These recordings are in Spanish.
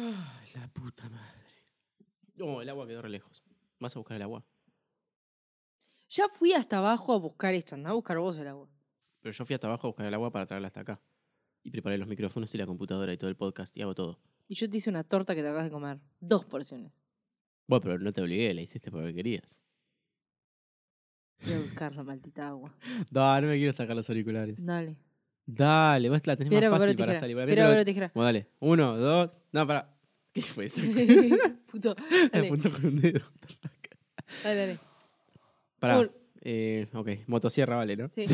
Ay, la puta madre. No, el agua quedó re lejos. Vas a buscar el agua. Ya fui hasta abajo a buscar esto. Anda a buscar vos el agua. Pero yo fui hasta abajo a buscar el agua para traerla hasta acá. Y preparé los micrófonos y la computadora y todo el podcast y hago todo. Y yo te hice una torta que te acabas de comer. Dos porciones. Bueno, pero no te obligué, la hiciste porque querías. Voy a buscar la maldita agua. Dale, no me quiero sacar los auriculares. Dale. Dale, vos la tenés Piedra, más papel o fácil para tijera. salir. Piedra, papel o tijera. Bueno, dale. Uno, dos. No, para. ¿Qué fue eso? Puto. Me Dale, apuntó con un dedo. dale, dale. Pará. Un- Eh, ok, motosierra vale, ¿no? Sí.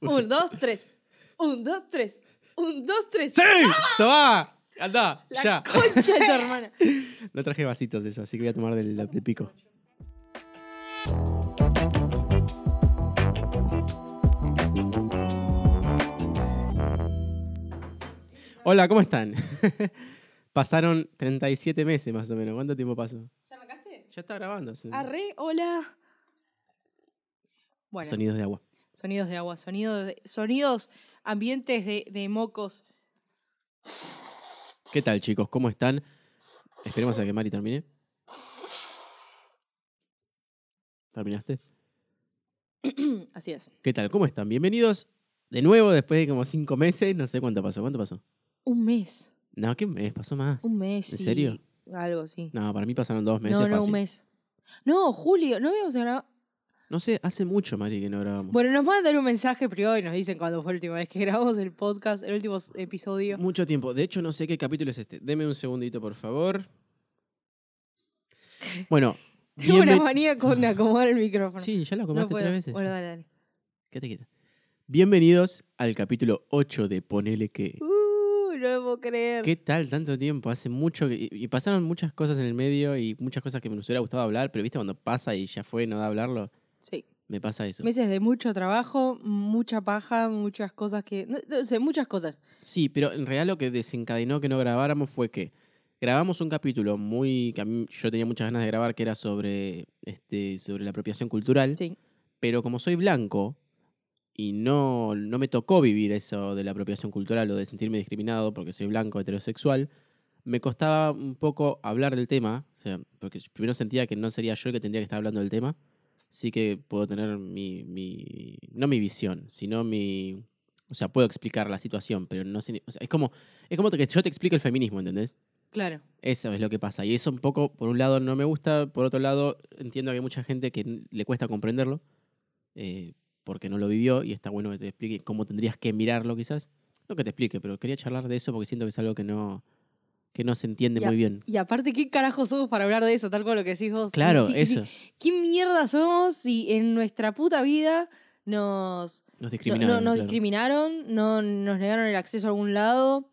Un, dos, tres. Un, dos, tres. Un, dos, tres. ¡Sí! ¡Toma! ¡Anda! La ¡Ya! concha de tu hermana. No traje vasitos eso, así que voy a tomar del, del pico. Hola, ¿cómo están? Pasaron 37 meses más o menos. ¿Cuánto tiempo pasó? ¿Ya arrancaste? Ya está grabando. sí. Arre, hola. Bueno, Sonidos de agua. sonidos de agua, sonidos, de- sonidos ambientes de, de mocos. ¿Qué tal, chicos? ¿Cómo están? Esperemos a que Mari termine. ¿Terminaste? Así es. ¿Qué tal? ¿Cómo están? Bienvenidos de nuevo después de como cinco meses. No sé cuánto pasó. ¿Cuánto pasó? Un mes. No, ¿qué mes? Pasó más. Un mes. ¿En serio? Algo, sí. No, para mí pasaron dos meses. no, no, fácil. un mes. No, Julio, no habíamos grabado. No sé, hace mucho, Mari, que no grabamos. Bueno, nos mandan un mensaje privado y nos dicen cuándo fue la última vez que grabamos el podcast, el último episodio. Mucho tiempo. De hecho, no sé qué capítulo es este. Deme un segundito, por favor. Bueno. Tengo una manía con acomodar el micrófono. Sí, ya lo no puedo. tres veces. Bueno, dale, dale. Quédate quieta. Bienvenidos al capítulo 8 de Ponele que. Uh, no lo puedo creer. ¿Qué tal tanto tiempo? Hace mucho que. Y y pasaron muchas cosas en el medio y muchas cosas que me hubiera gustado hablar, pero viste cuando pasa y ya fue, no da hablarlo. Sí. Me pasa eso. Meses de mucho trabajo, mucha paja, muchas cosas que. No, no sé, muchas cosas. Sí, pero en realidad lo que desencadenó que no grabáramos fue que grabamos un capítulo muy que a mí yo tenía muchas ganas de grabar que era sobre este sobre la apropiación cultural, Sí. pero como soy blanco y no no me tocó vivir eso de la apropiación cultural o de sentirme discriminado porque soy blanco heterosexual, me costaba un poco hablar del tema, o sea, porque primero sentía que no sería yo el que tendría que estar hablando del tema. Sí que puedo tener mi, mi no mi visión, sino mi o sea, puedo explicar la situación, pero no o sea, es como es como que yo te explico el feminismo, ¿entendés? Claro. Eso es lo que pasa. Y eso un poco, por un lado, no me gusta. Por otro lado, entiendo que hay mucha gente que le cuesta comprenderlo. eh, porque no lo vivió. Y está bueno que te explique cómo tendrías que mirarlo, quizás. No que te explique, pero quería charlar de eso porque siento que es algo que no, que no se entiende a- muy bien. Y aparte, ¿qué carajo somos para hablar de eso? Tal cual lo que decís vos. Claro, Sí, eso. sí. ¿Qué mierda somos si en nuestra puta vida nos, Nos no, discriminaron. no- nos claro. discriminaron, no nos negaron el acceso a algún lado?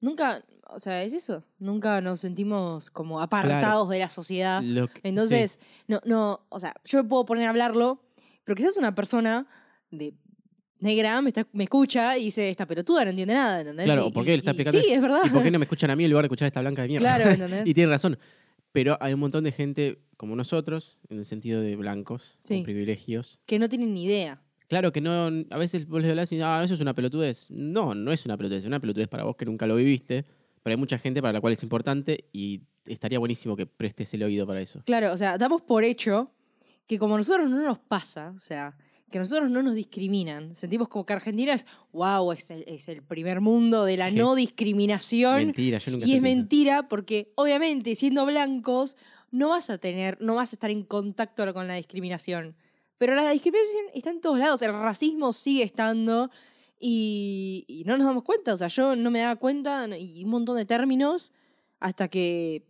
Nunca, o sea, es eso. Nunca nos sentimos como apartados de la sociedad. Sí. Entonces, no, no, o sea, yo me puedo poner a hablarlo, pero quizás una persona de negra me, está- me escucha y dice, esta pelotuda no entiende nada, ¿entendés? Claro, Y- ¿por qué le está y- y explicando Sí, es verdad. ¿Y por qué no me escuchan a mí en lugar de escuchar a esta blanca de mierda? Claro, ¿entendés? y tiene razón. Pero hay un montón de gente como nosotros, en el sentido de blancos, Sí. con privilegios, que no tienen ni idea. Claro que no, a veces vos le hablas y ah, eso es una pelotudez. No, no es una pelotudez, es una pelotudez para vos que nunca lo viviste, pero hay mucha gente para la cual es importante y estaría buenísimo que prestes el oído para eso. Claro, o sea, damos por hecho que como a nosotros no nos pasa, o sea, que a nosotros no nos discriminan, sentimos como que Argentina es, wow, es el, es el primer mundo de la ¿Qué? no discriminación. Mentira, yo nunca Y es eso. mentira porque obviamente siendo blancos no vas a tener, no vas a estar en contacto con la discriminación. Pero la discriminación está en todos lados, el racismo sigue estando y, y no nos damos cuenta. O sea, yo no me daba cuenta y un montón de términos hasta que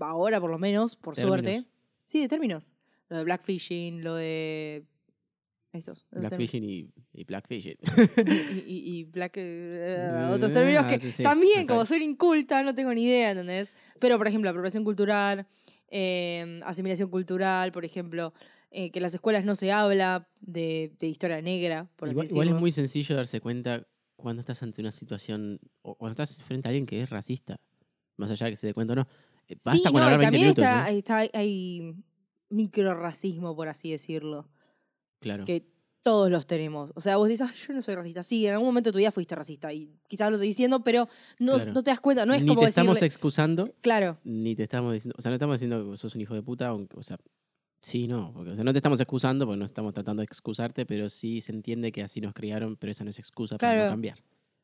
ahora por lo menos, por Términos. suerte. Sí, de términos. Lo de blackfishing, lo de... Esos. Blackfishing y, y blackfishing. y, y- y black, eh, otros términos que Ah, sí, también, como soy inculta, no tengo ni idea, ¿entendés? Pero, por ejemplo, apropiación cultural, eh, asimilación cultural, por ejemplo, eh, que en las escuelas no se habla de, de historia negra, por igual, así igual es muy sencillo darse cuenta cuando estás ante una situación o cuando estás frente a alguien que es racista, más allá de que se dé cuenta o no. Basta sí, con no, hablar 20 también minutos. está, ¿eh? está- hay micro racismo, por así decirlo. Claro. Que Todos los tenemos. O sea, vos dices, "Ah, yo no soy racista. Sí, en algún momento de tu vida fuiste racista y quizás lo seguís siendo, pero no, Claro. no te das cuenta. No es ni como te decirle... estamos excusando, Claro, ni te estamos diciendo, o sea, no estamos diciendo que sos un hijo de puta, aunque, o sea, sí, no, porque o sea, no te estamos excusando, porque no estamos tratando de excusarte, pero sí se entiende que así nos criaron, pero esa no es excusa para no cambiar.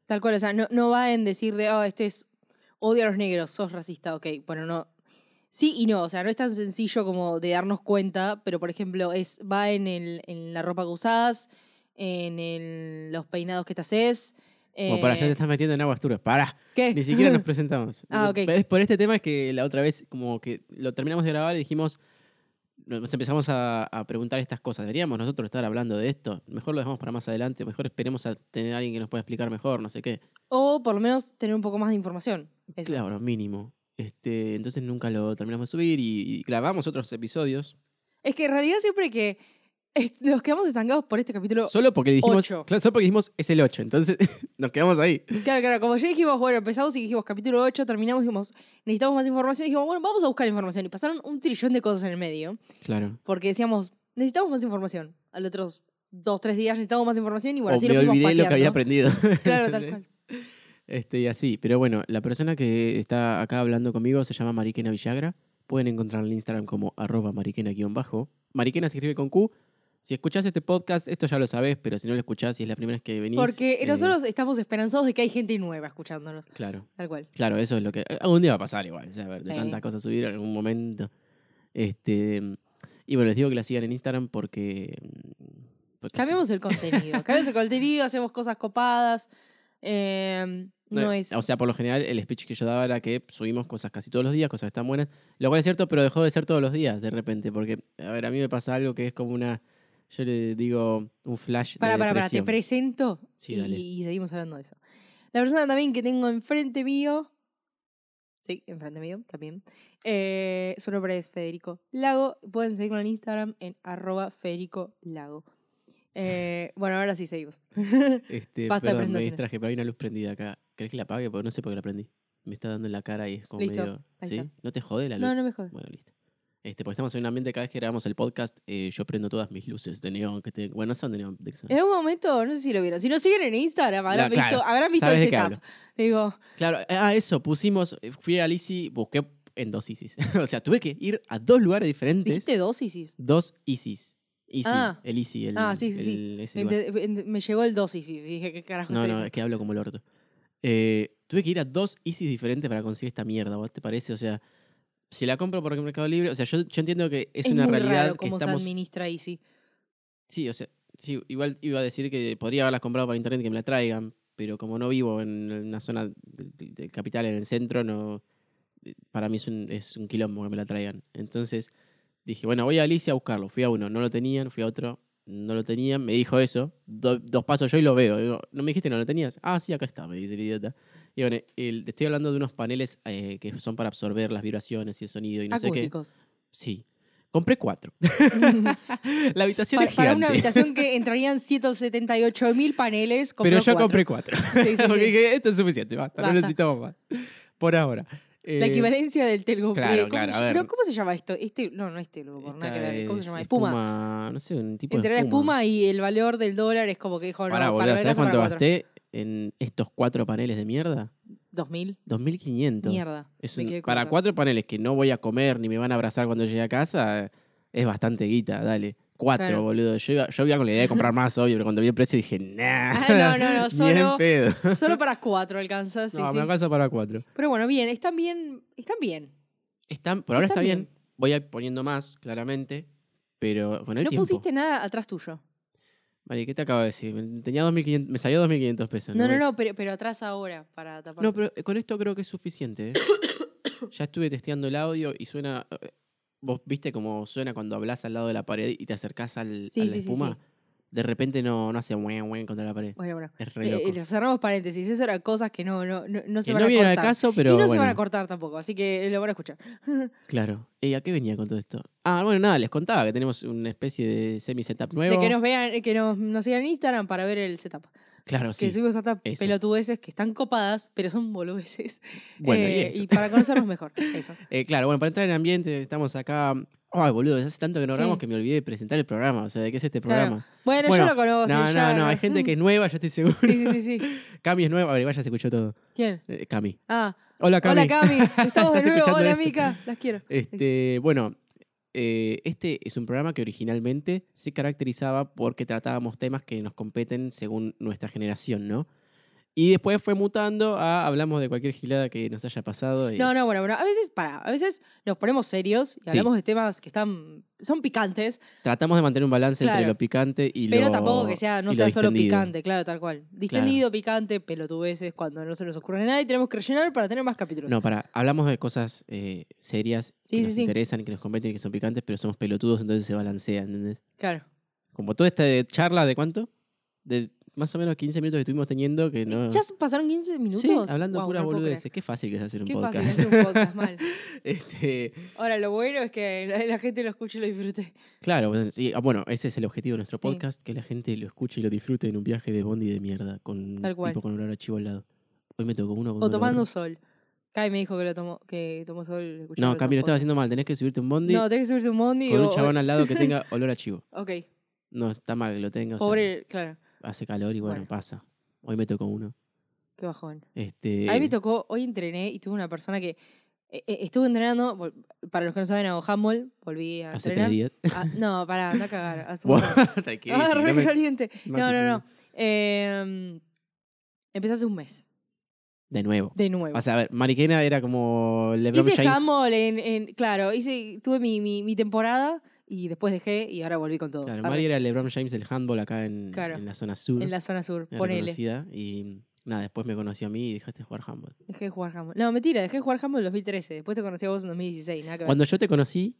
tal cual. O sea, no, no va en decir de, oh, este es odio a los negros, sos racista. Ok, bueno, no. Sí y no. O sea, no es tan sencillo como de darnos cuenta, pero por ejemplo, es va en, el, en la ropa que usás, en el- los peinados que te haces. Como para eh, ya te estás metiendo en aguas turbias. Para, ¿Qué? ni siquiera nos presentamos. Ah, ok. Es por este tema que la otra vez, como que lo terminamos de grabar y dijimos, nos empezamos a, a preguntar estas cosas. ¿Deberíamos nosotros estar hablando de esto? Mejor lo dejamos para más adelante, o mejor esperemos a tener a alguien que nos pueda explicar mejor, no sé qué. O por lo menos tener un poco más de información. Eso. Claro, mínimo. Este, entonces nunca lo terminamos de subir y, y grabamos otros episodios. Es que en realidad siempre que es- nos quedamos estancados por este capítulo. Solo porque dijimos. Ocho. Claro, solo porque dijimos es el 8. Entonces nos quedamos ahí. Claro, claro, como ya dijimos, bueno, empezamos y dijimos capítulo 8, terminamos y dijimos, necesitamos más información. Y dijimos, bueno, vamos a buscar información. Y pasaron un trillón de cosas en el medio. Claro. Porque decíamos, necesitamos más información. A los otros dos, tres días necesitamos más información y bueno, o así me lo fuimos olvidé lo que había pateando. aprendido. Claro, tal cual. Este, y así. Pero bueno, la persona que está acá hablando conmigo se llama Mariquena Villagra. Pueden encontrarla en Instagram como arroba mariquena-bajo. Mariquena se escribe con Q. Si escuchás este podcast, esto ya lo sabés, pero si no lo escuchás y es la primera vez que venís. Porque eh, nosotros estamos esperanzados de que hay gente nueva escuchándonos. Claro. Tal cual. Claro, eso es lo que. Algún día va a pasar igual. o sea, a ver, de Sí. tantas cosas subir en algún momento. Este. Y bueno, les digo que la sigan en Instagram porque. porque sí. Cambiamos el contenido. Cambiamos el contenido, hacemos cosas copadas. Eh, no, es. O sea, por lo general, el speech que yo daba era que subimos cosas casi todos los días, cosas que están buenas. Lo cual es cierto, pero dejó de ser todos los días de repente. Porque, a ver, a mí me pasa algo que es como una. Yo le digo un flash. Para, de para, para, te presento Sí, y, dale. y seguimos hablando de eso. La persona también que tengo enfrente mío, sí, enfrente mío también, eh, su nombre es Federico Lago. Pueden seguirlo en Instagram en arroba Federico Lago. Eh, bueno, ahora sí seguimos. Este, Basta de perdón, me presentaciones. distraje, pero hay una luz prendida acá. ¿Crees que la apague? Porque no sé por qué la prendí. Me está dando en la cara y es como Listo, medio. ¿Sí? está. ¿No te jode la luz? no, no me jodas. Bueno, listo. Este, porque estamos en un ambiente, cada vez que grabamos el podcast, eh, yo prendo todas mis luces de neón que. Bueno, no son de neón, de En algún momento, no sé si lo vieron, si nos siguen en Instagram, habrán No, claro, visto, habrán visto el de setup. Digo, Claro, ah, eso, pusimos, eh, fui a Lisi, busqué en dos ISIS. o sea, tuve que ir a dos lugares diferentes. ¿dijiste dos Isis? Dos ISIS. Easy, Ah. el Easy, el, Ah, sí, sí, sí. el- ese lugar. Ente- ent- Me llegó el dos Isis y dije, ¿qué carajo No, no, es que hablo como el orto. Eh, tuve que ir a dos ISIS diferentes para conseguir esta mierda, ¿vos te parece? O sea, si la compro por Mercado Libre, o sea, yo, yo entiendo que es, una muy realidad raro que cómo estamos... se administra Easy. Sí, o sea, sí, igual iba a decir que podría haberlas comprado por internet y que me la traigan, pero como no vivo en una zona del capital, en el centro, no eh, para mí es un, es un quilombo que me la traigan. Entonces dije, bueno, voy a Alicia a buscarlo. Fui a uno, no lo tenían, fui a otro, no lo tenían, me dijo eso. Do- dos pasos yo y lo veo. Digo, ¿no me dijiste no lo tenías? Ah, sí, acá está, me dice el idiota. Y bueno, el- te estoy hablando de unos paneles eh, que son para absorber las vibraciones y el sonido y no sé qué. Acústicos. Sí. Compré cuatro. la habitación para, es para una habitación que entrarían 178 mil paneles, Pero yo cuatro. compré cuatro. Sí, sí, Porque sí. dije, esto es suficiente, basta, Basta. no necesitamos más. Por ahora. La Eh, equivalencia del telgo. claro, ¿cómo, claro, se- a ver. pero ¿cómo se llama esto? Este, no, no es telgo, por nada que ver. ¿Cómo se llama? Espuma. No sé, un tipo Entre de la espuma. y el valor del dólar es como que dijo, no, Pará, boludo, para ¿sabes cuánto para gasté en estos cuatro paneles de mierda? 2000. 2.500. Mierda. Es un- para cuatro paneles que no voy a comer ni me van a abrazar cuando llegue a casa, es bastante guita, dale. Cuatro, Claro. boludo. Yo iba, yo iba con la idea de comprar más, obvio, pero cuando vi el precio dije, nah. Ah, no, no, no, solo- pedo. Solo para cuatro alcanza, sí, no, sí. me alcanza para cuatro. Pero bueno, bien, están bien, están bien. Están, por ahora Están está bien. bien. Voy a ir poniendo más, claramente. Pero con el No tiempo. pusiste nada atrás tuyo. Vale, ¿qué te acabo de decir? Tenía 2.500 me salió 2.500 pesos. No, no, no, pero, pero atrás ahora para tapar. No, pero eh, con esto creo que es suficiente. ¿eh? ya estuve testeando el audio y suena. Eh, Vos viste cómo suena cuando hablas al lado de la pared y te acercás al, Sí, a la sí, espuma. sí. De repente no, no hace buen buen contra la pared. Bueno, bueno. Es re Eh, loco. eh, cerramos paréntesis. Eso eran cosas que no, no, no, no se que van no a al cortar. caso, pero. y no se van a cortar tampoco, así que lo van a escuchar. Claro. ¿Y a qué venía con todo esto? Ah, bueno, nada, les contaba que tenemos una especie de semi-setup nuevo. De que nos vean, que nos, nos sigan en Instagram para ver el setup. Claro, Que sí. subimos hasta eso. pelotudeces que están copadas, pero son boludeces. Bueno, y Eh, eso. para conocernos mejor. Eso. Eh, claro, bueno, para entrar en ambiente, estamos acá. Ay, boludo, hace tanto que no grabamos que me olvidé de presentar el programa. O sea, ¿de qué es este Claro. programa? Bueno, Bueno, yo lo conozco. no, ya, no, no, hay gente que es nueva, yo estoy seguro. Sí, sí, sí, sí. Cami es nueva, igual ya se escuchó todo. ¿Quién? Eh, Cami. Ah, Hola, Cami. hola Cami. Estamos de ¿Estás nuevo. Hola, esto? Mica. Las quiero. Este, bueno, eh, este es un programa que originalmente se caracterizaba porque tratábamos temas que nos competen según nuestra generación, ¿no? Y después fue mutando a hablamos de cualquier gilada que nos haya pasado. y- No, no, bueno, bueno. A veces, para, a veces nos ponemos serios y Sí. hablamos de temas que están, son picantes, Tratamos de mantener un balance entre Claro. lo picante y pero lo tampoco que sea, no sea solo picante, claro, tal cual. Distendido, picante, pelotudeces, cuando no se nos ocurre nada y tenemos que rellenar para tener más capítulos. No, para, hablamos de cosas eh, serias Sí, que sí, nos interesan y que nos competen y que son picantes, pero somos pelotudos, entonces se balancea, ¿entendés? Claro. Como toda esta charla de cuánto? De más o menos 15 minutos que estuvimos teniendo que no... ¿Ya pasaron 15 minutos? Sí, hablando Guau, puras no boludeces. Qué fácil que es hacer un Qué podcast. fácil hacer un podcast, mal. este, Ahora, lo bueno es que la, la gente lo escuche y lo disfrute. claro, bueno, sí, ah, bueno, ese es el objetivo de nuestro Sí. podcast, que la gente lo escuche y lo disfrute en un viaje de bondi de mierda, con Tal cual. tipo con olor a chivo al lado. Hoy me tocó uno con O olor- tomando sol. Kai me dijo que lo tomó, que tomó sol. No, Cami, lo estaba haciendo mal. Tenés que subirte un bondi No, tenés que subirte un bondi con o- un chabón al lado que tenga olor a chivo. Ok, No, está mal que lo tenga. o sea, pobre, claro, hace calor y bueno, Bueno. pasa. Hoy me tocó uno. qué bajón. Este, A mí me tocó, hoy entrené y tuve una persona que eh, eh, estuve entrenando, para los que no saben, hago handball, volví a hace entrenar. tres días. Ah, no, pará, anda a cagar. hace un Ah, re no caliente. no No, no, no. Eh, empecé hace un mes, De nuevo. de nuevo. O sea, a ver, Mariquena era como LeBron hice James. handball en, en- claro, hice, tuve mi, mi, mi temporada y después dejé y ahora volví con todo. Claro, Mari era LeBron James del handball acá en, Claro. en la zona sur. en la zona sur, era ponele. Y nada, después me conoció a mí y dejaste de jugar handball. Dejé de jugar handball. No, mentira, dejé de jugar handball en 2013. Después te conocí a vos en 2016, nada que ver. Cuando yo te conocí,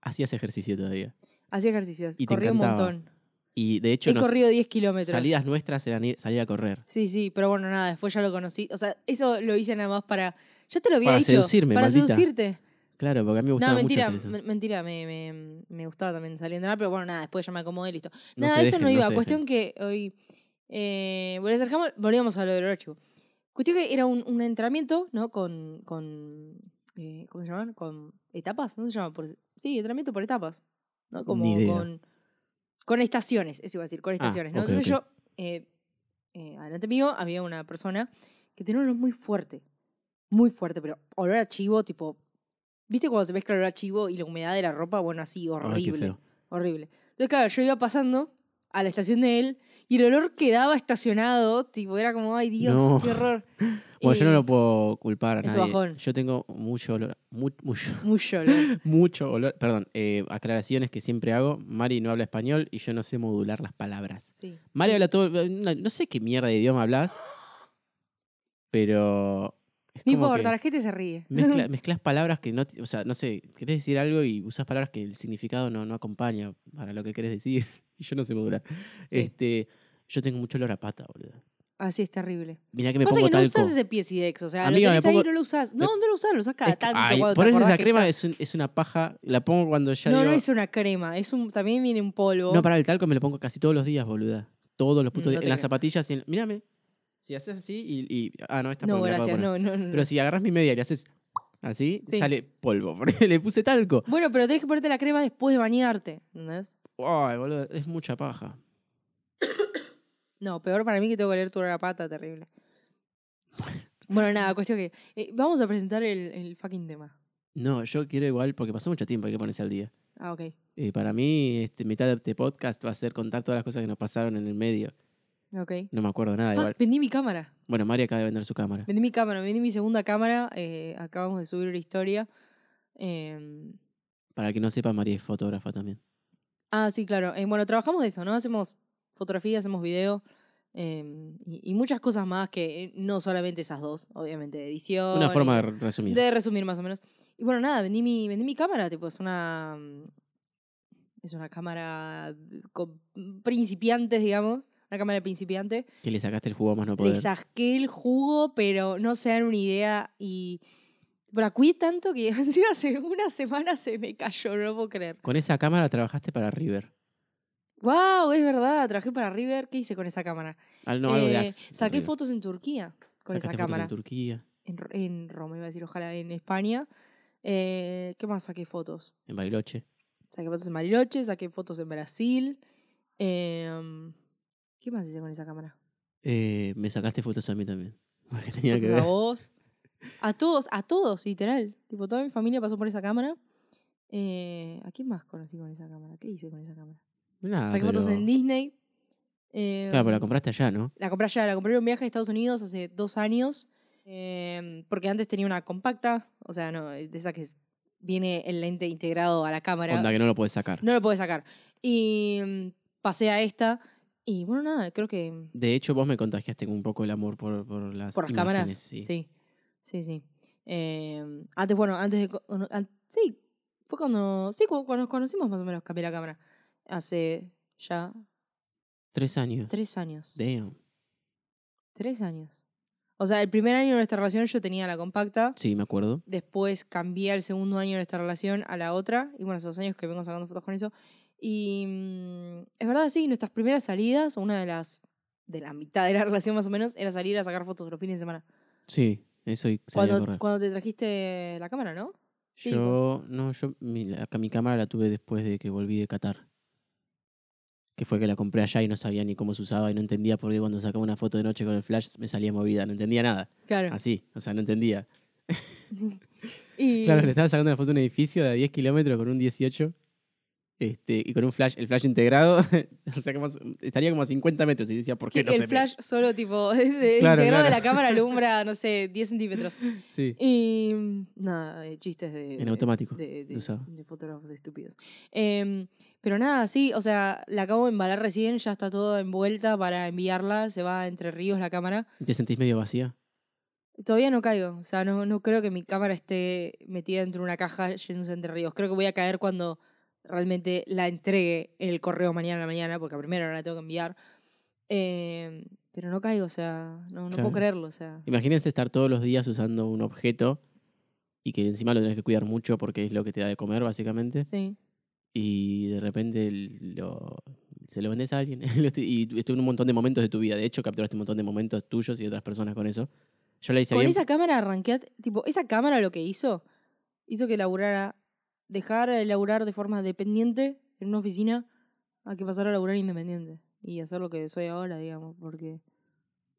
hacías ejercicio todavía. Hacía ejercicios, Y te corrí un montón. Y de hecho, He nos- corrido 10 kilómetros. salidas nuestras eran ir- salir a correr. Sí, sí, pero bueno, nada, después ya lo conocí. O sea, eso lo hice nada más para. Ya te lo había Para dicho. seducirme, Para maldita. seducirte. Claro, porque a mí me gustaba No, mentira, mucho hacer eso. men- mentira, me, me, me gustaba también salir a entrenar, pero bueno, nada, después ya me acomodé y listo. No nada, eso dejen, no iba. Cuestión que hoy. Eh, volvíamos a lo del archivo. Cuestión que era un, un entrenamiento, ¿no? Con. con eh, ¿Cómo se llaman? Con etapas, ¿no se llama? Por, sí, entrenamiento por etapas. ¿no? Como Ni idea. con. Con estaciones, eso iba a decir, con estaciones, ¿no? ok, Entonces yo. eh, eh, adelante mío había una persona que tenía un olor muy fuerte. Muy fuerte, pero olor a chivo, tipo. ¿Viste cuando se mezcla el olor a chivo y la humedad de la ropa? Bueno, así, horrible. horrible. Entonces, claro, yo iba pasando a la estación de él y el olor quedaba estacionado, tipo, era como, ay Dios, No. qué horror. Bueno, yo no Eh, lo puedo culpar a es nadie. bajón. Yo tengo mucho olor. mu- mucho, Mucho olor. mucho olor. Perdón, eh, aclaraciones que siempre hago. Mari no habla español y yo no sé modular las palabras. Sí. Mari habla todo. No, no sé qué mierda de idioma hablas, pero. No importa, la gente se ríe. mezcla- mezclas palabras que no. O sea, no sé, querés decir algo y usas palabras que el significado no, no acompaña para lo que querés decir. Y yo no sé modular. Sí. Este, yo tengo mucho olor a pata, boludo. Así es terrible. Mirá que me Pasa pongo que no talco. usas ese Piesidex, o sea, Amiga, lo tenés ahí pongo- y no lo usas. No, no lo usas, lo usas cada tanto. ay, cuando te esa crema está. es, un- es una paja. La pongo cuando ya No, digo- no es una crema, es un, también viene en polvo. No, para el talco me lo pongo casi todos los días, boluda. Todos los putos Mm, no días. En las zapatillas. en- Mírame. Si haces así y, y- Ah, no, esta no, la gracias, no, no, no. Pero si agarras mi media y le haces así, Sí. sale polvo. Porque le puse talco. Bueno, pero tenés que ponerte la crema después de bañarte, ¿entendés? Ay, boludo, es mucha paja. No, peor para mí que tengo que leer tu olor a pata, terrible. Bueno, nada, cuestión que. eh, vamos a presentar el, el fucking tema. No, yo quiero igual, porque pasó mucho tiempo, hay que ponerse al día. Ah, ok. Eh, para mí, este, mitad de este podcast va a ser contar todas las cosas que nos pasaron en el medio. Ok. No me acuerdo nada Ah, igual. vendí mi cámara. Bueno, Mari acaba de vender su cámara. Vendí mi cámara, vendí mi segunda cámara. eh, acabamos de subir una historia. Em, Para que no sepa, María es fotógrafa también. ah, sí, claro. Eh, bueno, trabajamos de eso, ¿no? Hacemos fotografía, hacemos video. em, y, y muchas cosas más que eh, no solamente esas dos, obviamente, de edición. Una forma de resumir. De resumir más o menos. Y bueno, nada, vendí mi, vendí mi cámara, tipo, es una. mm, Es una cámara con principiantes, digamos. Una cámara de principiante. Que le sacaste el jugo más no poder. Le saqué el jugo, pero no se dan una idea. Y la cuidé tanto que hace una semana se me cayó, no lo puedo creer. Con esa cámara trabajaste para River. ¡Wow! Es verdad, trabajé para River. ¿Qué hice con esa cámara? Al- no, algo de Eh, Axe, saqué River. fotos en Turquía con esa Sacaste fotos cámara. en Turquía, en Roma, iba a decir, ojalá en España. Eh, ¿Qué más saqué fotos? en Bariloche. saqué fotos en Bariloche, saqué fotos en Brasil. em, ¿Qué más hice con esa cámara? Eh, me sacaste fotos a mí también. Porque tenía que Fotos a vos. A todos, a todos, literal. Tipo, toda mi familia pasó por esa cámara. Eh, ¿A quién más conocí con esa cámara? ¿Qué hice con esa cámara? Nada, Saqué fotos en Disney. Eh, Claro, pero la compraste allá, ¿no? La compré allá, la compré en un viaje a Estados Unidos hace dos años. eh, porque antes tenía una compacta, o sea, no, de esa que es- viene el lente integrado a la cámara. Onda que no lo puedes sacar. No lo puedo sacar. Y mm, pasé a esta. Y bueno, nada, creo que De hecho, vos me contagiaste un poco el amor por, por las por las imágenes, cámaras. Sí. Sí, sí, sí. Eh, antes, bueno, antes de. an- sí, fue cuando. Sí, cu- cuando nos conocimos más o menos cambié la cámara. Hace ya Tres años. tres años. Damn. Tres años. O sea, el primer año de nuestra relación yo tenía la compacta. Sí, me acuerdo. Después cambié al segundo año de nuestra relación a la otra. Y bueno, hace dos años que vengo sacando fotos con eso. Y mm, es verdad, sí, nuestras primeras salidas, o una de las. de la mitad de la relación más o menos, era salir a sacar fotos los fines de semana. Sí, eso y a Cuando, correr. cuando te trajiste la cámara, ¿no? sí, yo, no, yo, mi, la- mi cámara la tuve después de que volví de Qatar. Que fue que la compré allá y no sabía ni cómo se usaba y no entendía por qué cuando sacaba una foto de noche con el flash me salía movida. No entendía nada. Claro. Así, o sea, no entendía. Y, Claro, le estaba sacando una foto de un edificio de 10 kilómetros con un 18 este, y con un flash, el flash integrado, o sea, como, estaría como a 50 metros y decía, ¿por qué no se el ve? flash solo, tipo, de- Claro, integrado de la cámara alumbra, no sé, 10 centímetros. Sí, Y nada, chistes de, en de- automático. de, de- fotógrafos estúpidos. Em, pero nada, sí, o sea, la acabo de embalar recién, ya está todo envuelta para enviarla, se va entre ríos la cámara. ¿Te sentís medio vacía? Todavía no caigo, o sea, no, no creo que mi cámara esté metida dentro de una caja yéndose entre ríos. Creo que voy a caer cuando realmente la entregue en el correo mañana a la mañana, porque primero no la tengo que enviar. Em, pero no caigo, o sea, no, no Claro. puedo creerlo, o sea. Imagínense estar todos los días usando un objeto y que encima lo tenés que cuidar mucho porque es lo que te da de comer, básicamente. Sí. Y de repente lo, se lo vendes a alguien. y estuvo en un montón de momentos de tu vida. De hecho, capturaste un montón de momentos tuyos y de otras personas con eso. Yo la hice Con bien. esa cámara arranqué, a- tipo, esa cámara lo que hizo, hizo que laburara, dejara de laburar de forma dependiente en una oficina a que pasara a laburar independiente y hacer lo que soy ahora, digamos, porque...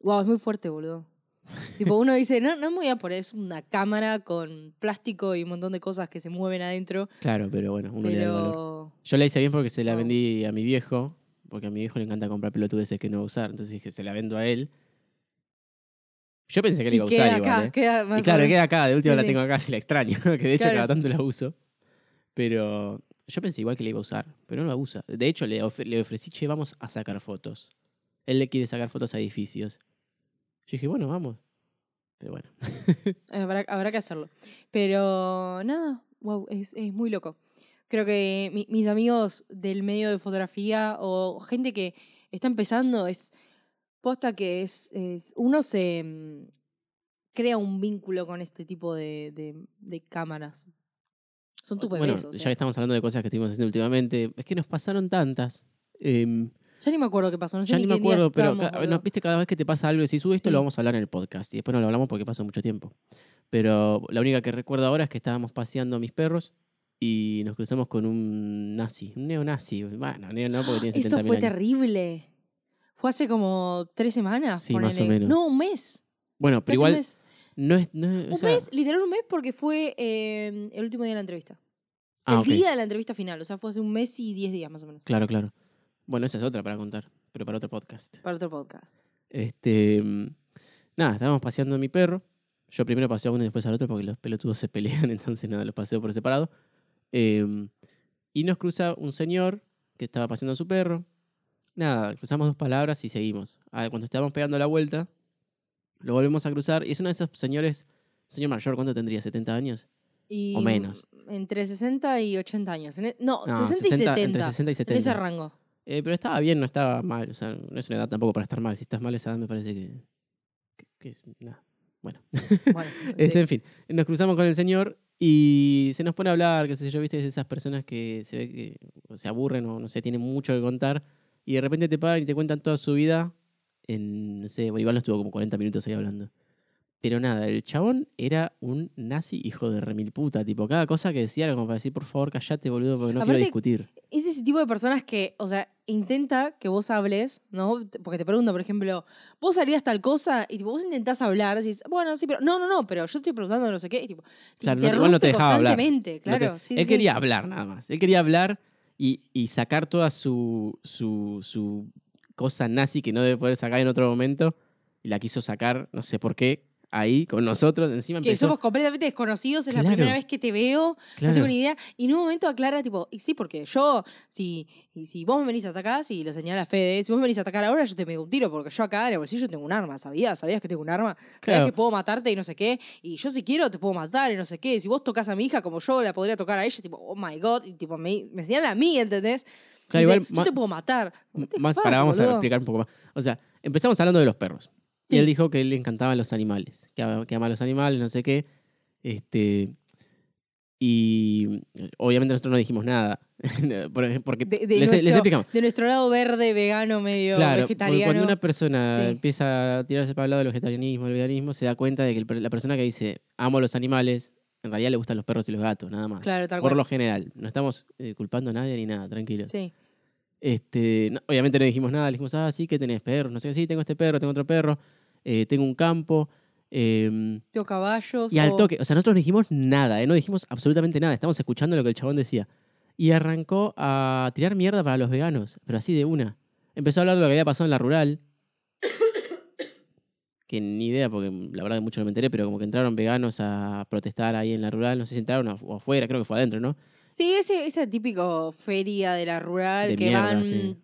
Wow, es muy fuerte, boludo. tipo, uno dice, no, no me voy a poner, es una cámara con plástico y un montón de cosas que se mueven adentro, Claro, pero bueno, uno le da el valor. pero... Yo la hice bien porque se la Wow. vendí a mi viejo, porque a mi viejo le encanta comprar pelotudeces que no va a usar. Entonces dije, se la vendo a él. Yo pensé que la iba a queda usar acá, igual. ¿eh? queda más Y claro, queda acá, de última Sí, la sí. tengo acá, si la extraño, que de hecho Claro. cada tanto la uso. Pero yo pensé igual que la iba a usar, pero no la usa. De hecho, le, ofre- le ofrecí, che, vamos a sacar fotos. Él le quiere sacar fotos a edificios. Yo dije, bueno, vamos. Pero bueno. Habrá, habrá que hacerlo. Pero nada, wow, es, es muy loco. Creo que mi- mis amigos del medio de fotografía o gente que está empezando es posta que es, es- uno se mm, crea un vínculo con este tipo de- de cámaras. Son tu bueno, bebés, o ya que estamos hablando de cosas que estuvimos haciendo últimamente, es que nos pasaron tantas. Em, Ya ni me acuerdo qué pasó, no sé ya ni me qué día acuerdo, pero no, viste, cada vez que te pasa algo, decís, uy, esto Sí. lo vamos a hablar en el podcast. Y después no lo hablamos porque pasó mucho tiempo. Pero la única que recuerdo ahora es que estábamos paseando a mis perros y nos cruzamos con un nazi, un neonazi. Bueno, neo no, porque tiene 70 Eso fue terrible. Fue hace como tres semanas. Sí, más o ponele. menos. No, un mes. Bueno, pero un igual mes. No es... No es- o Un sea- mes, literal un mes, porque fue eh, el último día de la entrevista. Ah, el ok. día de la entrevista final, o sea, fue hace un mes y diez días más o menos. Claro, claro. Bueno, esa es otra para contar, pero para otro podcast. Para otro podcast. Este, mm, nada, estábamos paseando a mi perro. Yo primero paseo a uno y después al otro porque los pelotudos se pelean, entonces nada, los paseo por separado. Em, y nos cruza un señor que estaba paseando a su perro. Nada, cruzamos dos palabras y seguimos. Ah, Cuando estábamos pegando la vuelta, lo volvemos a cruzar. Y es uno de esos señores, señor mayor, ¿cuánto tendría? ¿70 años? Y O menos. Entre 60 y 80 años. E- No, No, 60 y 70. Entre 60 y 70. En ese rango. Eh, pero estaba bien, no estaba mal. O sea, no es una edad tampoco para estar mal. Si estás mal esa edad me parece que, que, que es... nada. Bueno. Bueno, Este, sí. en fin, nos cruzamos con el señor y se nos pone a hablar, qué sé yo, viste, de esas personas que se ve que se aburren o no sé, tienen mucho que contar y de repente te paran y te cuentan toda su vida en, no sé, bueno, igual no estuvo como 40 minutos ahí hablando. Pero nada, el chabón era un nazi hijo de remil puta. Tipo, cada cosa que decía era como para decir, por favor, callate, boludo, porque no quiero discutir. Es ese tipo de personas que, o sea, intenta que vos hables, ¿no? Porque te pregunto, por ejemplo, vos harías tal cosa y tipo, vos intentás hablar, decís, bueno, sí, pero no, no, no, pero yo estoy preguntando no sé qué, y tipo, te Claro, no- igual no te dejaba hablar. constantemente, No te- claro. sí, él sí, quería hablar nada más. Él quería hablar y, y sacar toda su, su, su cosa nazi que no debe poder sacar en otro momento. Y la quiso sacar, no sé por qué, ahí con nosotros. Encima Que empezó. somos completamente desconocidos, es la Claro. primera vez que te veo, Claro. no tengo ni idea. Y en un momento aclara, tipo, y sí, porque yo, si, y si vos me venís a atacar, si lo señala Fede, si vos me venís a atacar ahora, yo te pego un tiro, porque yo acá en el bolsillo tengo un arma, ¿sabías? ¿Sabías que tengo un arma? ¿Sabías Claro. que puedo matarte y no sé qué? Y yo si quiero te puedo matar y no sé qué. Si vos tocas a mi hija como yo la podría tocar a ella, tipo, oh my god, y tipo, me, me señala a mí, ¿entendés? Claro, Dice, igual, yo te puedo matar. Más para vamos a explicar un poco más. O sea, empezamos hablando de los perros. Sí. Y él dijo que le encantaban los animales, que, ama- que ama a los animales, no sé qué. Este, y obviamente nosotros no dijimos nada. Porque De- de les, les nuestro- explicamos. De nuestro lado verde, vegano, medio Claro, vegetariano. cuando una persona Sí. empieza a tirarse para el lado del vegetarianismo, el veganismo, se da cuenta de que la persona que dice amo a los animales, en realidad le gustan los perros y los gatos, nada más. Claro, tal Por cual. lo general. No estamos eh, culpando a nadie ni nada, tranquilo. Sí. Este, no- obviamente no dijimos nada, le dijimos, ah, sí, que tenés perros, no sé, sí, tengo este perro, tengo otro perro, eh, tengo un campo. em, Tengo caballos. y al o- toque, o sea, nosotros no dijimos nada, eh, no dijimos absolutamente nada, estamos escuchando lo que el chabón decía. Y arrancó a tirar mierda para los veganos, pero así de una. Empezó a hablar de lo que había pasado en la rural. que ni idea, porque la verdad que mucho no me enteré, pero como que entraron veganos a protestar ahí en la rural, no sé si entraron o afuera, creo que fue adentro, ¿no? Sí, ese, esa típico feria de la rural De que mierda, van sí.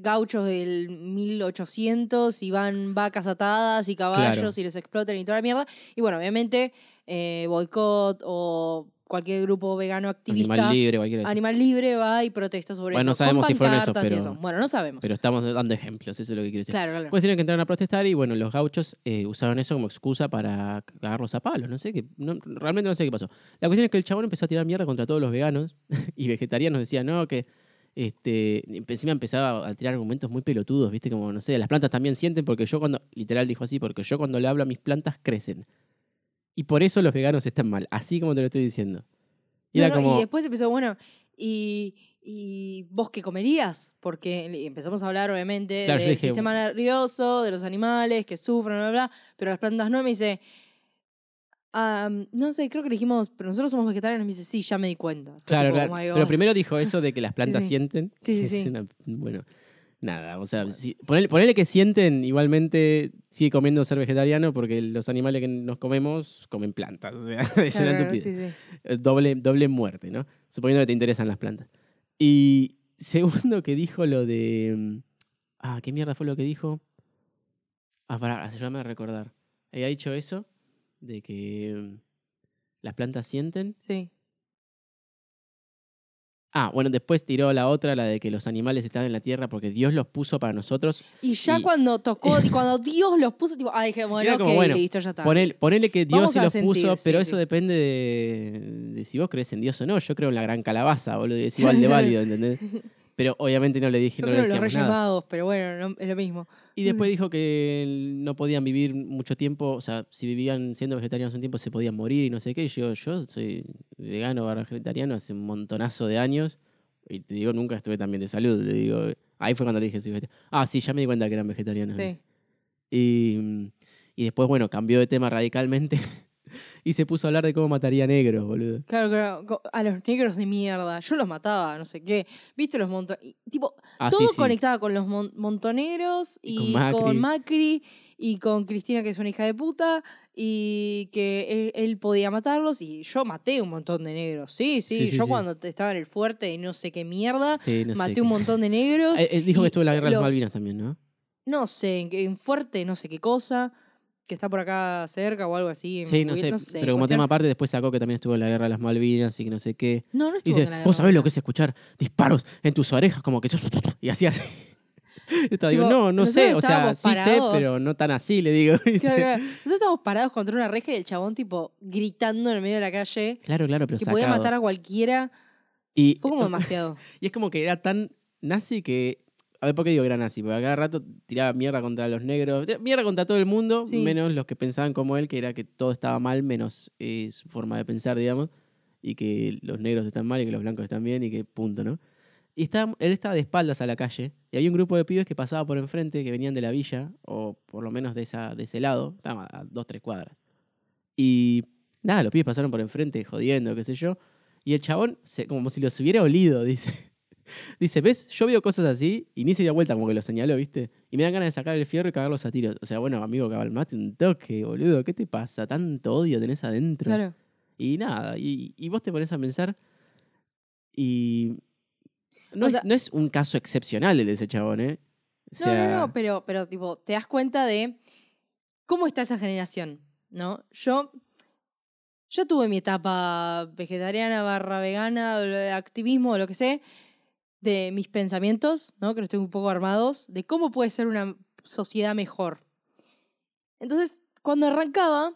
gauchos del 1800 y van vacas atadas y caballos Claro. y les explotan y toda la mierda. Y bueno, obviamente eh, boicot o cualquier grupo vegano activista, Animal libre, eso. Animal libre va y protesta sobre Bueno, no eso. sabemos si fueron esos, pero- eso. Bueno, no sabemos. Pero estamos dando ejemplos, eso es lo que quiere decir. claro, claro. Cuestión es que entraron a protestar y bueno, los gauchos eh, usaron eso como excusa para cagarlos a palos. No sé qué, no- realmente no sé qué pasó. La cuestión es que el chabón empezó a tirar mierda contra todos los veganos y vegetarianos. Decía, no, que este, encima empezaba a tirar argumentos muy pelotudos, viste, como, no sé, las plantas también sienten porque yo cuando, literal dijo así, porque yo cuando le hablo a mis plantas crecen. Y por eso los veganos están mal, así como te lo estoy diciendo. Y No, era no, como, y después empezó, bueno, y, y vos qué comerías? Porque empezamos a hablar, obviamente, Claro, del dije, sistema nervioso, de los animales que sufren, bla, bla, bla, pero las plantas no. Me dice, "Ah, no sé, creo que le dijimos, pero nosotros somos vegetarianos. Me dice, sí, ya me di cuenta. Claro, tipo, claro. "Oh Pero God". primero dijo eso de que las plantas sí. sienten. Sí, sí, sí. una- bueno, nada, o sea, si, ponele, ponele que sienten, igualmente sigue comiendo ser vegetariano porque los animales que nos comemos comen plantas. O sea, es Claro, una sí, sí. Eh, Doble, doble muerte, ¿no? Suponiendo que te interesan las plantas. Y segundo que dijo lo de... mm, Ah, ¿qué mierda fue lo que dijo? Ah, pará, ayúdame a recordar. Había dicho eso, de que mm, las plantas sienten. Sí. Ah, bueno, después tiró la otra, la de que los animales estaban en la tierra porque Dios los puso para nosotros. Y ya Y- cuando tocó, y cuando Dios los puso, tipo, ah, dije, bueno, como, ok, bueno, listo, ya está. Ponele, ponele que Dios se los sentir, puso, sí, pero sí. eso depende de, de si vos crees en Dios o no. Yo creo en la gran calabaza, boludo, y es igual de válido, ¿entendés? Pero obviamente no le dije, Yo no creo le los decíamos Reyes nada. Magos, pero bueno, no- es lo mismo. Y después dijo que no podían vivir mucho tiempo, o sea, si vivían siendo vegetarianos un tiempo se podían morir y no sé qué. Y yo, yo soy vegano barra vegetariano hace un montonazo de años. Y te digo, nunca estuve tan bien de salud. Le digo, ahí fue cuando le dije, soy vegetariano. Ah, sí, ya me di cuenta que eran vegetarianos. Sí. Y, y después, bueno, cambió de tema radicalmente y se puso a hablar de cómo mataría negros, boludo. Claro, claro, a los negros de mierda. Yo los mataba, no sé qué. ¿Viste los montoneros? Tipo, Ah, todo sí, sí. conectaba con los mon- montoneros Y y, con Macri. con Macri y con Cristina, que es una hija de puta, y que él, él podía matarlos. Y yo maté un montón de negros. Sí, sí, yo cuando estaba en el fuerte y no sé qué mierda, no maté qué- un montón de negros. Eh, eh, dijo que estuvo en la guerra de las Malvinas también, ¿no? No sé, en, en fuerte, no sé qué cosa, que está por acá cerca o algo así. Sí, no sé, pero como tema aparte después sacó que también estuvo en la guerra de las Malvinas y que no sé qué. No, no Y estuvo dice, en la vos guerra sabés lo que es escuchar disparos en tus orejas, como que... Y así así. Estaba, digo, no, no sé, o sea, sí sé, pero no tan así, le digo. Claro, claro. Nosotros estábamos parados contra una reja y el chabón, tipo, gritando en el medio de la calle Claro, claro, pero que podía sacado. matar a cualquiera. Y, Fue como demasiado. y es como que era tan nazi que A ver, ¿por qué digo era nazi? Porque a cada rato tiraba mierda contra los negros, tiraba mierda contra todo el mundo, Sí. menos los que pensaban como él, que era que todo estaba mal, menos eh, su forma de pensar, digamos, y que los negros están mal y que los blancos están bien y que punto, ¿no? Y estaba, él estaba de espaldas a la calle y había un grupo de pibes que pasaba por enfrente, que venían de la villa, o por lo menos de, esa, de ese lado, estaban a dos, tres cuadras. Y nada, los pibes pasaron por enfrente jodiendo, qué sé yo. Y el chabón, se- como si los hubiera olido, dice. Dice, ¿ves? Yo veo cosas así y ni se dio vuelta como que lo señaló, ¿viste? Y me dan ganas de sacar el fierro y cagarlos a tiros. O sea, bueno, amigo, cabalmate un toque, boludo. ¿Qué te pasa? Tanto odio tenés adentro. Claro. Y nada, y, y vos te pones a pensar y... No, O es, no es un caso excepcional el de ese chabón, ¿eh? O No, sea, no, no, pero, pero tipo, te das cuenta de cómo está esa generación, ¿no? Yo ya tuve mi etapa vegetariana barra vegana, activismo, lo que sé, de mis pensamientos, ¿no? Que los tengo un poco armados, de cómo puede ser una sociedad mejor. Entonces, cuando arrancaba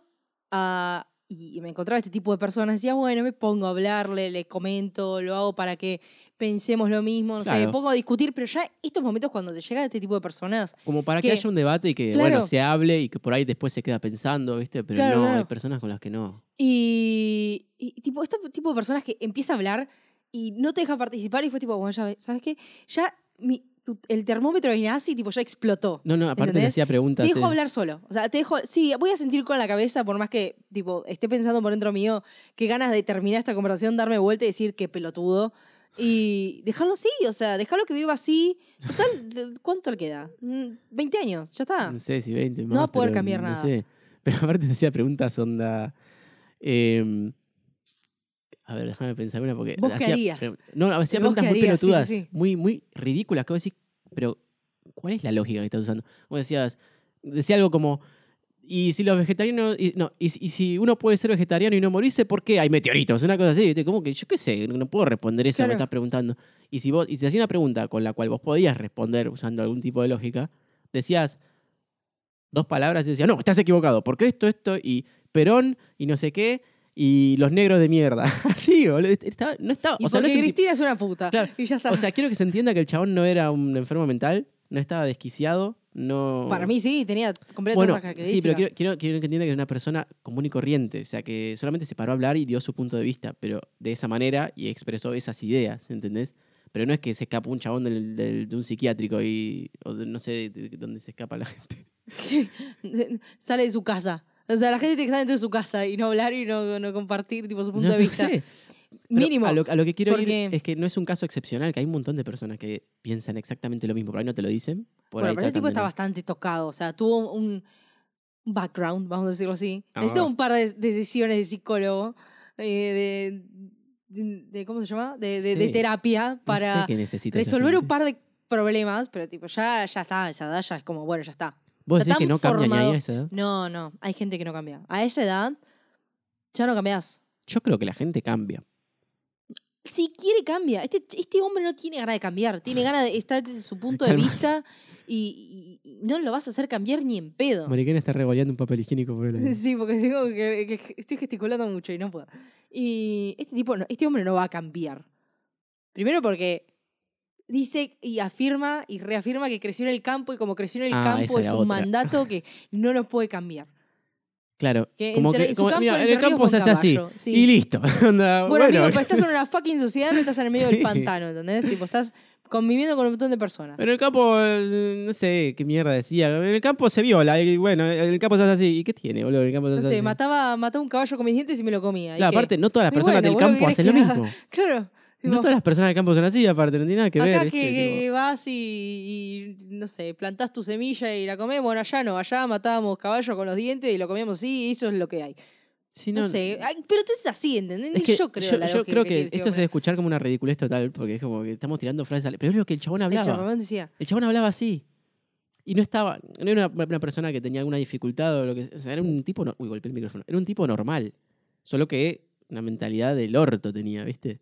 ah, y me encontraba este tipo de personas, decía, bueno, me pongo a hablarle, le comento, lo hago para que pensemos lo mismo, no sé, me Claro. pongo a discutir, pero ya estos momentos cuando te llega este tipo de personas, Como para que que- haya un debate y que, Claro. bueno, se hable y que por ahí después se queda pensando, ¿viste? Pero Claro, no, hay claro. personas con las que no. Y, y tipo, este tipo de personas que empieza a hablar y no te deja participar y fue tipo, bueno, ya, ves, ¿sabes qué? Ya mi- tu- el termómetro de nazi tipo ya explotó. No, no, aparte te ¿Entendés? hacía preguntas. Te dejo hablar solo. O sea, te dejo, sí, voy a sentir con la cabeza, por más que, tipo, esté pensando por dentro mío, qué ganas de terminar esta conversación, darme vuelta y decir qué pelotudo. Y dejarlo así, o sea, dejarlo que viva así. Total, ¿cuánto le queda? Mm, 20 años, ya está. No sé si 20 más. No va a poder cambiar no nada. sé. Pero aparte te hacía preguntas onda. em, a ver, déjame pensar una porque. ¿Vos hacía harías? No, hacía ¿Vos preguntas muy harías? Sí, sí, pelotudas, sí. Muy, muy ridículas. Que vos decís, pero ¿cuál es la lógica que estás usando? Vos decías, decía algo como. Y si los vegetarianos. Y, no, y, si- y si uno puede ser vegetariano y no morirse, ¿por qué hay meteoritos? Una cosa así. Como que yo qué sé, no puedo responder eso que me Claro. estás preguntando. Y si vos, y si hacía una pregunta con la cual vos podías responder usando algún tipo de lógica, decías dos palabras y decías, no, estás equivocado, porque esto, esto, y Perón, y no sé qué, y los negros de mierda. Así, boludo. Estaba- no estaba. Y O sea, no porque es un tipo- Cristina es una puta. Claro. Y ya está. o sea, quiero que se entienda que el chabón no era un enfermo mental, no estaba desquiciado, no. Para mí sí, tenía completas Bueno, sí, pero quiero, quiero, quiero que entienda que es una persona común y corriente. O sea, que solamente se paró a hablar y dio su punto de vista, pero de esa manera y expresó esas ideas, ¿entendés? Pero no es que se escapa un chabón del- del- de un psiquiátrico y. o de- no sé de, de dónde se escapa la gente. Sale de su casa. O sea, la gente tiene que estar dentro de su casa y no hablar y no, no compartir tipo, su punto No, de no vista. sé. Mínimo. A lo, a lo que quiero porque- ir es que no es un caso excepcional, que hay un montón de personas que piensan exactamente lo mismo. Por ahí no te lo dicen. Por bueno, ahí pero el tipo está no. bastante tocado. O sea, tuvo un un background, vamos a decirlo así. Ah. Necesita un par de decisiones de psicólogo, eh, de, de- de- ¿Cómo se llama? De, de- de Sí. terapia No sé para necesita esa resolver un par de problemas, pero tipo, ya, ya está, esa edad ya es como, bueno, ya está. ¿Vos decís que no cambia ni ahí a esa edad? No, no, hay gente que no cambia. A esa edad ya no cambias. Yo creo que la gente cambia. Si quiere, cambia. Este, este hombre no tiene ganas de cambiar. Tiene ganas de estar desde su punto de vista y, no lo vas a hacer cambiar ni en pedo. Mariquena está revoleando un papel higiénico por el Sí, porque digo que, que estoy gesticulando mucho y no puedo. Y este tipo, no- este hombre no va a cambiar. Primero porque dice y afirma y reafirma que creció en el campo y como creció en el Ah, campo es un otra. mandato que no lo puede cambiar. Claro. Que como entre- que, su como- campo mira, en el campo se hace así. sí. Y listo. Bueno, amigo, bueno, pero estás en una fucking sociedad, no estás en el medio Sí. del pantano, ¿entendés? Tipo, estás conviviendo con un montón de personas. En el campo, eh, no sé qué mierda decía. En el campo se viola. Y bueno, en el campo se hace así. ¿Y qué tiene, boludo? En el campo se No sé, así. mataba, mataba un caballo con mis dientes y me lo comía. ¿y Claro, aparte, no todas las personas bueno, del campo ¿qué hacen lo mismo. Claro. No todas las personas del campo son así, aparte, no tiene nada que ver. Acá que, Tipo, que vas y, y, no sé, plantás tu semilla y la comés, bueno, allá no, allá matábamos caballo con los dientes y lo comíamos así, y eso es lo que hay. sí, No, sé, ay, pero tú es así, ¿entendés? Es que yo creo yo, la yo lógica creo que este esto se hombre. debe escuchar como una ridiculez total, porque es como que estamos tirando frases. al- Pero es lo que el chabón El hablaba. chabón decía, El chabón hablaba así. Y no estaba, no era una, una persona que tenía alguna dificultad o lo que o sea, era un tipo, no- uy, golpeé el micrófono, era un tipo normal, solo que una mentalidad del orto tenía, ¿viste?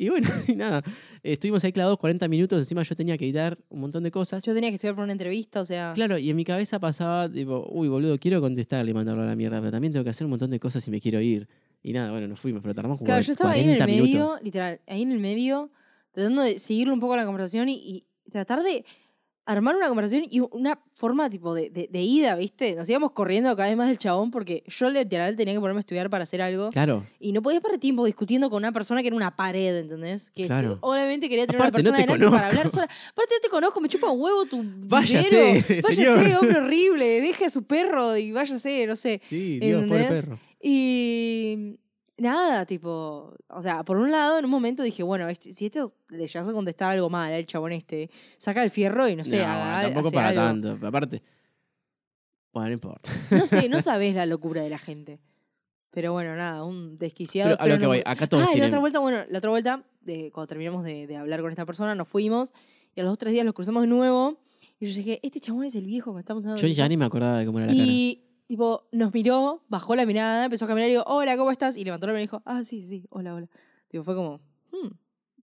Y bueno, y nada, estuvimos ahí clavados 40 minutos, encima yo tenía que editar un montón de cosas. yo tenía que estudiar por una entrevista, o sea, Claro, y en mi cabeza pasaba, tipo, uy, boludo, quiero contestarle y mandarlo a la mierda, pero también tengo que hacer un montón de cosas y me quiero ir. Y nada, bueno, nos fuimos, pero tardamos como claro, yo estaba ahí en 40 el medio, minutos. literal, ahí en el medio, tratando de seguirle un poco la conversación y, y tratar de armar una conversación y una forma tipo de, de- de ida, ¿viste? Nos íbamos corriendo cada vez más del chabón porque yo literal tenía que ponerme a estudiar para hacer algo. Claro. Y no podía perder tiempo discutiendo con una persona que era una pared, ¿entendés? Que Claro. este, obviamente quería tener Aparte, una no persona te delante para hablar sola. Aparte no te conozco, me chupa un huevo tu Váyase, dinero. Váyase, señor. hombre horrible, deje a su perro y váyase, no sé. Sí, Dios, pobre perro. Y nada, tipo, o sea, por un lado, en un momento dije, bueno, este- si esto le llegas a contestar algo mal al chabón este, saca el fierro y no sé, No, haga, tampoco para algo. tanto. Aparte. Bueno, no importa. No sé, no sabés la locura de la gente. Pero bueno, nada, un desquiciado. Pero a lo que no- voy, acá todos Ah, la otra vuelta, bueno, la otra vuelta, de, cuando terminamos de, de hablar con esta persona, nos fuimos y a los dos tres días los cruzamos de nuevo. Y yo dije, este chabón es el viejo que estamos hablando. Yo ya ni me acordaba de cómo era la Y tipo, nos miró, bajó la mirada, empezó a caminar y digo, hola, ¿cómo estás? Y levantó la mirada y dijo, ah, sí, sí, hola, hola. Tipo, fue como, hmm,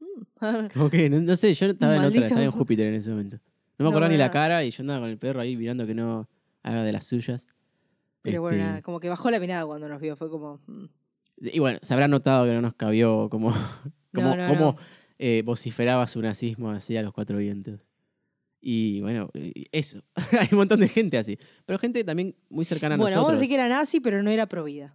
hmm. Como que, no, no sé, yo estaba en otra, estaba en Júpiter en ese momento. No me No, acordaba ni la cara y yo andaba con el perro ahí mirando que no haga de las suyas. Pero bueno, Este, nada, como que bajó la mirada cuando nos vio, fue como, hmm. Y bueno, se habrá notado que no nos cabió como, como, No, eh, vociferaba su nazismo así a los cuatro vientos. Y bueno, eso. Hay un montón de gente así. Pero gente también muy cercana a Bueno, vamos a nosotros. decir que era nazi, pero no era pro vida.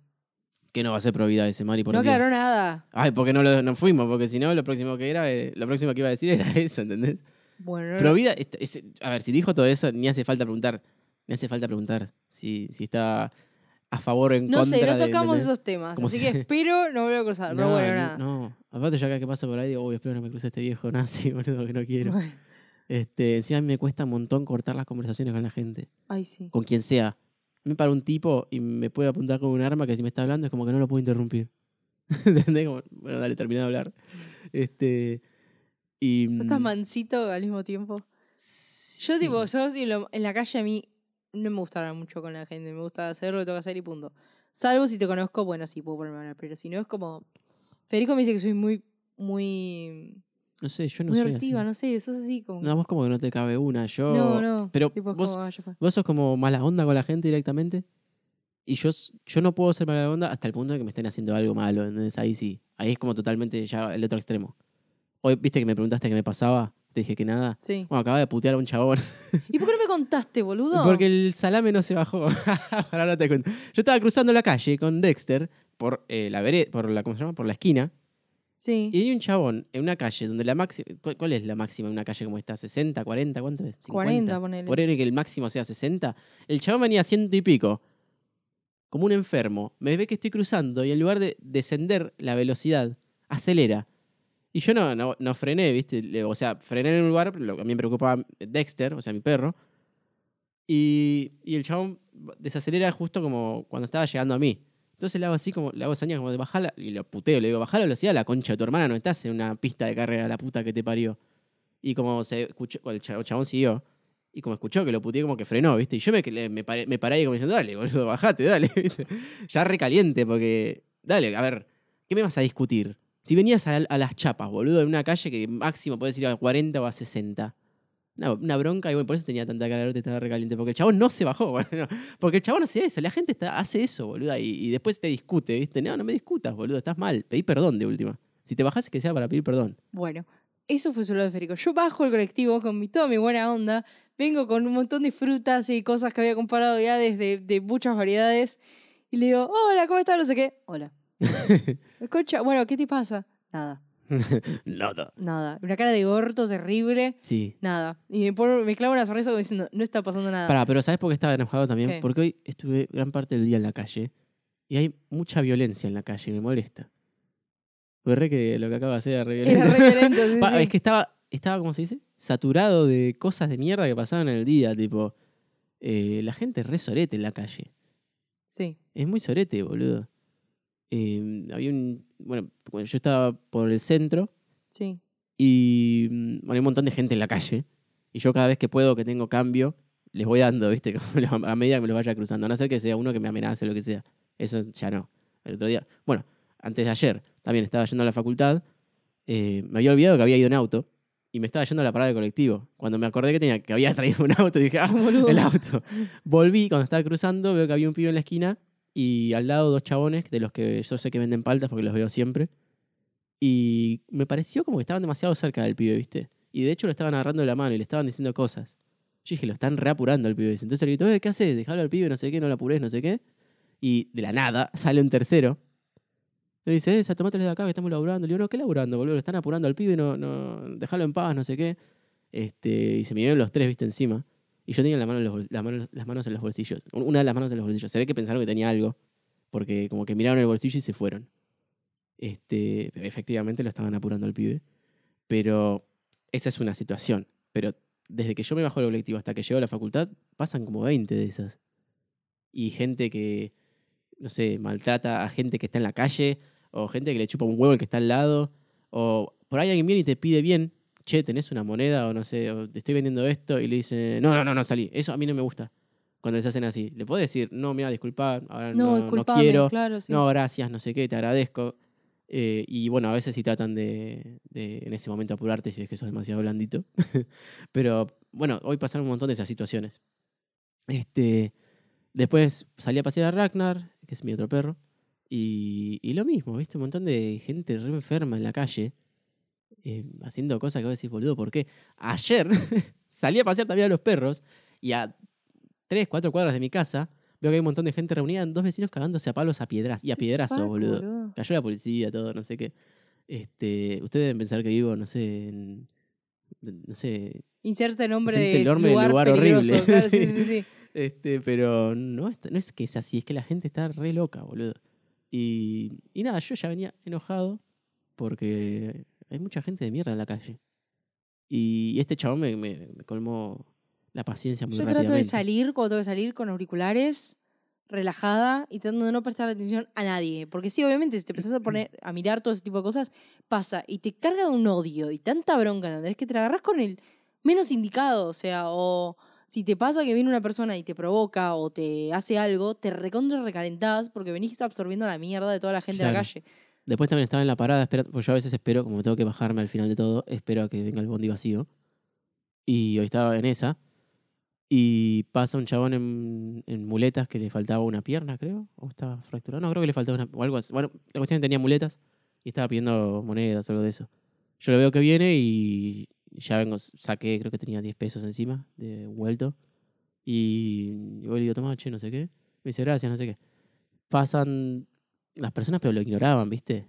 Que no va a ser prohibida ese Mari, por No aclaró nada. Ay, porque no lo no fuimos, porque si no, lo próximo que era, eh, lo próximo que iba a decir era eso, ¿entendés? Bueno, no- Provida, est- es- a ver, si dijo todo eso, ni hace falta preguntar, ni hace falta preguntar si, si está a favor o en no contra sé, no tocamos esos temas. Así que espero no volver a cruzar. Pero No, bueno, no, nada. No, aparte yo acá que paso por ahí digo, uy, espero no me cruce este viejo nazi, boludo, que no quiero. Bueno, Este, encima me cuesta un montón cortar las conversaciones con la gente, Ay, sí. con quien sea. Me para un tipo y me puede apuntar con un arma que si me está hablando es como que no lo puedo interrumpir. ¿Entendés? Como, bueno, dale, termina de hablar. Este, y, ¿Sos tan mm, mansito al mismo tiempo? Yo, tipo, yo en la calle a mí no me gusta hablar mucho con la gente. Me gusta hacer lo que tengo que hacer y punto. Salvo si te conozco, bueno, sí puedo ponerme a hablar. Pero si no, es como. Federico me dice que soy muy. Muy. No sé, yo no muy soy así. no sé, sos así como. No, vos como que no te cabe una. Yo, no, no. Pero tipo, vos, como, ah, ya fue. vos sos como mala onda con la gente directamente. Y yo, yo no puedo ser mala onda hasta el punto de que me estén haciendo algo malo. Entonces ahí sí. Ahí es como totalmente ya el otro extremo. Hoy, viste que me preguntaste qué me pasaba. Te dije que nada. Sí. Bueno, acababa de putear a un chabón. ¿Y por qué no me contaste, boludo? Porque el salame no se bajó. Ahora no te cuento. Yo estaba cruzando la calle con Dexter por eh, la por la, ¿cómo se llama? Por la esquina. Sí. Y hay un chabón en una calle donde la máxima. ¿cuál, cuál es la máxima en una calle como esta? ¿60, 40? ¿Cuánto es? 50. 40, ponele. Por que el máximo sea 60. El chabón venía a ciento y pico. Como un enfermo. Me ve que estoy cruzando y en lugar de descender la velocidad, acelera. Y yo no, no, no frené, ¿viste? O sea, frené en un lugar, lo que a mí me preocupaba Dexter, o sea, mi perro. Y, y el chabón desacelera justo como cuando estaba llegando a mí. Entonces le hago así como, le hago señas como de bajala, y lo puteo, le digo, bajá la velocidad, la concha de tu hermana, no estás en una pista de carrera, la puta que te parió. Y como se escuchó, el cha- el chabón siguió, y como escuchó que lo puteé, como que frenó, ¿viste? Y yo me, me, paré, me paré ahí como diciendo, dale, boludo, bajate, dale, ¿viste? Ya recaliente, porque, dale, a ver, ¿qué me vas a discutir? Si venías a, a las chapas, boludo, en una calle que máximo puedes ir a 40 o a 60. Una, una bronca, y bueno, por eso tenía tanta cara de estaba recaliente, porque el chabón no se bajó, bueno, porque el chabón hacía eso, la gente está, hace eso, boludo, y, y después te discute, ¿viste? No, no me discutas, boludo, estás mal, pedí perdón de última. Si te bajás, que sea para pedir perdón. Bueno, eso fue solo de Federico. Yo bajo el colectivo con mi, toda mi buena onda, vengo con un montón de frutas y cosas que había comprado ya desde de muchas variedades, y le digo, hola, ¿cómo estás? No sé qué. Hola. Concha, bueno, ¿qué te pasa? Nada, Nada. nada. Una cara de orto terrible, Sí. nada. Y me, pone- me clava una sonrisa como diciendo, no está pasando nada. Pará, pero ¿sabes por qué estaba enojado también? ¿Qué? Porque hoy estuve gran parte del día en la calle y hay mucha violencia en la calle y me molesta. Fue re que lo que acaba de hacer era re violento. Era re violento, sí, Pa, sí. Es que estaba, estaba, ¿cómo se dice? Saturado de cosas de mierda que pasaban en el día, tipo, eh, la gente es re sorete en la calle. Sí, Es muy sorete, boludo. Eh, había un, bueno, yo estaba por el centro sí. y mm, bueno, hay un montón de gente en la calle. Y yo cada vez que puedo, que tengo cambio, les voy dando, ¿viste? A medida que me lo vaya cruzando. A no ser que sea uno que me amenace o lo que sea. Eso ya no. El otro día. Bueno, antes de ayer también estaba yendo a la facultad. eh, me había olvidado que había ido en auto. Y me estaba yendo a la parada de colectivo. Cuando me acordé que, tenía, que había traído un auto, dije, ah, boludo. el auto. Volví, cuando estaba cruzando, veo que había un pibe en la esquina y al lado dos chabones de los que yo sé que venden paltas porque los veo siempre. Y me pareció como que estaban demasiado cerca del pibe, ¿viste? Y de hecho lo estaban agarrando de la mano y le estaban diciendo cosas. Yo dije, lo están reapurando al pibe. Entonces le grito, "Eh, ¿qué haces? Dejalo al pibe, no sé qué, no lo apures, no sé qué. Y de la nada sale un tercero. Le dice, esa, tomátelo de acá que estamos laburando. Le digo, no, ¿qué laburando, boludo? Lo están apurando al pibe, no, no, déjalo en paz, no sé qué. Este, y se me vinieron los tres, viste, encima. Y yo tenía la mano en los las manos en los bolsillos. Una de las manos en los bolsillos. Se ve que pensaron que tenía algo. Porque como que miraron el bolsillo y se fueron. Este, efectivamente lo estaban apurando al pibe. Pero esa es una situación. Pero desde que yo me bajo del colectivo hasta que llego a la facultad, pasan como 20 de esas. Y gente que, no sé, maltrata a gente que está en la calle, o gente que le chupa un huevo el que está al lado, o por ahí alguien viene y te pide bien, che, tenés una moneda, o no sé, o te estoy vendiendo esto, y le dice, no, no, no, no salí. Eso a mí no me gusta. Cuando les hacen así. Le podés decir, no, mira, disculpa, ahora No, no, no quiero. claro, sí. No, gracias, no sé qué, te agradezco. Eh, y bueno, a veces sí tratan de, de en ese momento apurarte si ves que sos demasiado blandito. Pero bueno, hoy pasaron un montón de esas situaciones. Este, después salí a pasear a Ragnar, que es mi otro perro. Y, y lo mismo, ¿viste? Un montón de gente re enferma en la calle. Eh, haciendo cosas que vos decís, boludo, ¿por qué? Ayer salí a pasear también a los perros y a tres, cuatro cuadras de mi casa veo que hay un montón de gente reunida, dos vecinos cagándose a palos a piedras y a piedrazo, Fuck, boludo. Cayó la policía, todo, no sé qué. Este, ustedes deben pensar que vivo, no sé, en, no sé, nombre de el nombre del lugar, lugar horrible. claro, sí, Sí. sí. Este, pero no no es que es así, es que la gente está re loca, boludo. Y, y nada, yo ya venía enojado porque hay mucha gente de mierda en la calle. Y este chabón me, me- me colmó la paciencia muy Yo trato de salir cuando tengo que salir con auriculares, relajada y tratando de no prestar atención a nadie. Porque sí, obviamente, si te empezás a poner a mirar todo ese tipo de cosas, pasa y te carga de un odio y tanta bronca, ¿entendés? Que te la agarrás con el menos indicado. O sea, o si te pasa que viene una persona y te provoca o te hace algo, te recontra recalentás porque venís absorbiendo la mierda de toda la gente de la Claro. calle. Después también estaba en la parada, esperando, porque yo a veces espero, como tengo que bajarme al final de todo, espero a que venga el bondi vacío. Y hoy estaba en esa. Y pasa un chabón en, en muletas que le faltaba una pierna, creo. O estaba fracturado. No, creo que le faltaba una. O algo así. Bueno, la cuestión es que tenía muletas y estaba pidiendo monedas o algo de eso. Yo lo veo que viene y ya vengo, saqué, creo que tenía 10 pesos encima de vuelto. Y yo le digo, toma, che, no sé qué. Me dice, gracias, no sé qué. Pasan las personas, pero lo ignoraban, ¿viste?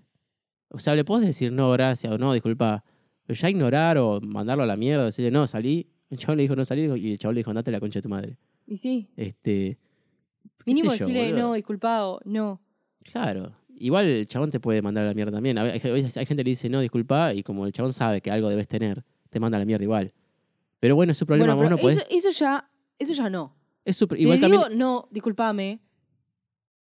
O sea, le podés decir no, gracias o no, disculpa. Pero ya ignorar o mandarlo a la mierda, decirle no, salí. El chabón le dijo no salí y el chabón le dijo andate a la concha de tu madre. Y sí, Este. mínimo yo, decirle boludo. no, disculpado, no. Claro. Igual el chabón te puede mandar a la mierda también. Hay, hay- hay gente que le dice no, disculpa, y como el chabón sabe que algo debes tener, te manda a la mierda igual. Pero bueno, es su problema. Bueno, vos pero no podés. eso, ya, eso ya no. Es Si igual le también. digo no, discúlpame,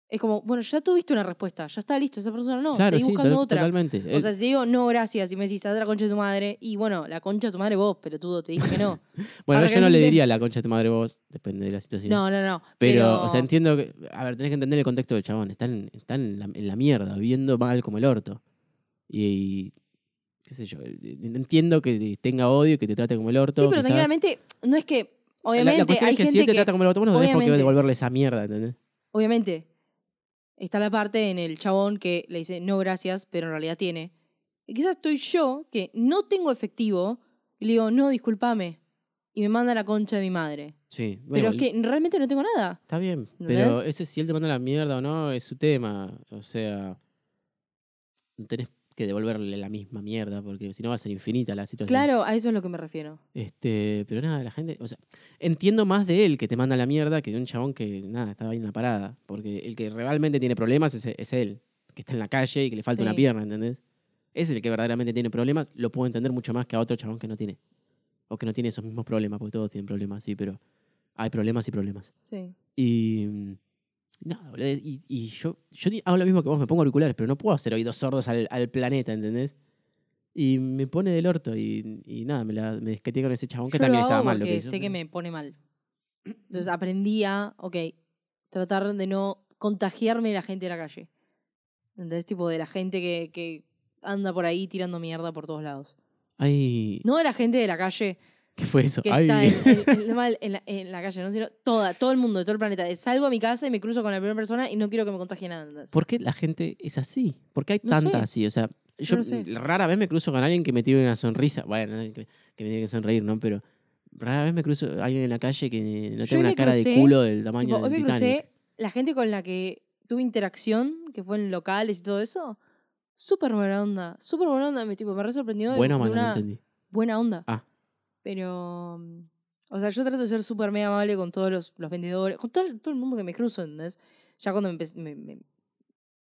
es como, bueno, ya tuviste una respuesta, ya está listo, esa persona no, claro, seguí sí, buscando otra. totalmente. O sea, si te digo no, gracias, y me decís, "Anda a la concha de tu madre, y bueno, la concha de tu madre vos, pelotudo, te dije que no. bueno, para yo no le diría la concha de tu madre vos, depende de la situación. no, no, no. Pero, o sea, entiendo que. A ver, tenés que entender el contexto del chabón. Está en, la, en la mierda, viviendo mal como el orto. Y. qué sé yo. eh, Entiendo que tenga odio y que te trate como el orto. Sí, pero tranquilamente, no es que, La- obviamente, la, cuestión hay es que gente si él te que, trata como el orto, vos no tenés por qué devolverle esa mierda, ¿entendés? obviamente, está la parte en el chabón que le dice no, gracias, pero en realidad tiene. Y quizás estoy yo, que no tengo efectivo, y le digo, no, discúlpame, y me manda la concha de mi madre. Sí. pero bueno, es que realmente no tengo nada. Está bien. Pero ese si él te manda la mierda o no, es su tema. O sea. No tenés que devolverle la misma mierda, porque si no va a ser infinita la situación. Claro, a eso es lo que me refiero. Este, pero nada, la gente, o sea, entiendo más de él que te manda la mierda que de un chabón que, nada, estaba ahí en la parada. Porque el que realmente tiene problemas es, es él, que está en la calle y que le falta una pierna, ¿entendés? Es el que verdaderamente tiene problemas, lo puedo entender mucho más que a otro chabón que no tiene. O que no tiene esos mismos problemas, porque todos tienen problemas, sí, pero hay problemas y problemas. Sí. Y. mm, Nada, boludo, y, y yo, hago lo mismo que vos, me pongo auriculares, pero no puedo hacer oídos sordos al, al planeta, ¿entendés? Y me pone del orto y, y nada, me, la, me desqueté con ese chabón que Yo también lo estaba mal. Lo porque que hizo, sé que me pone mal. Entonces aprendí a, ok, tratar de no contagiarme de la gente de la calle. Entonces, tipo, de la gente que, que anda por ahí tirando mierda por todos lados. Ay, No de la gente de la calle ¿qué fue eso? que Ay. está en, en- en- mal en la, en la calle, ¿no? Sino toda, todo el mundo, de todo el planeta. Salgo a mi casa y me cruzo con la primera persona y no quiero que me contagie nada. ¿entendés? ¿Por qué la gente es así? ¿Por qué hay No tanta sé. así? O sea, yo no sé. rara vez me cruzo con alguien que me tire una sonrisa. Bueno, no, que, que me tiene que sonreír, ¿no? Pero rara vez me cruzo a alguien en la calle que no tenga una me cara crucé, de culo del tamaño Tipo, hoy del me Titanic. crucé la gente con la que tuve interacción, que fue en locales y todo eso. Súper buena onda. Súper buena onda. Me, tipo, me re sorprendió. Bueno o de malo, no entendí. buena onda. Ah. Pero. mm, O sea, yo trato de ser súper mega amable con todos los, los vendedores, con todo, el- todo el mundo que me cruzo, ¿entendés? Ya cuando me, empe- me, me-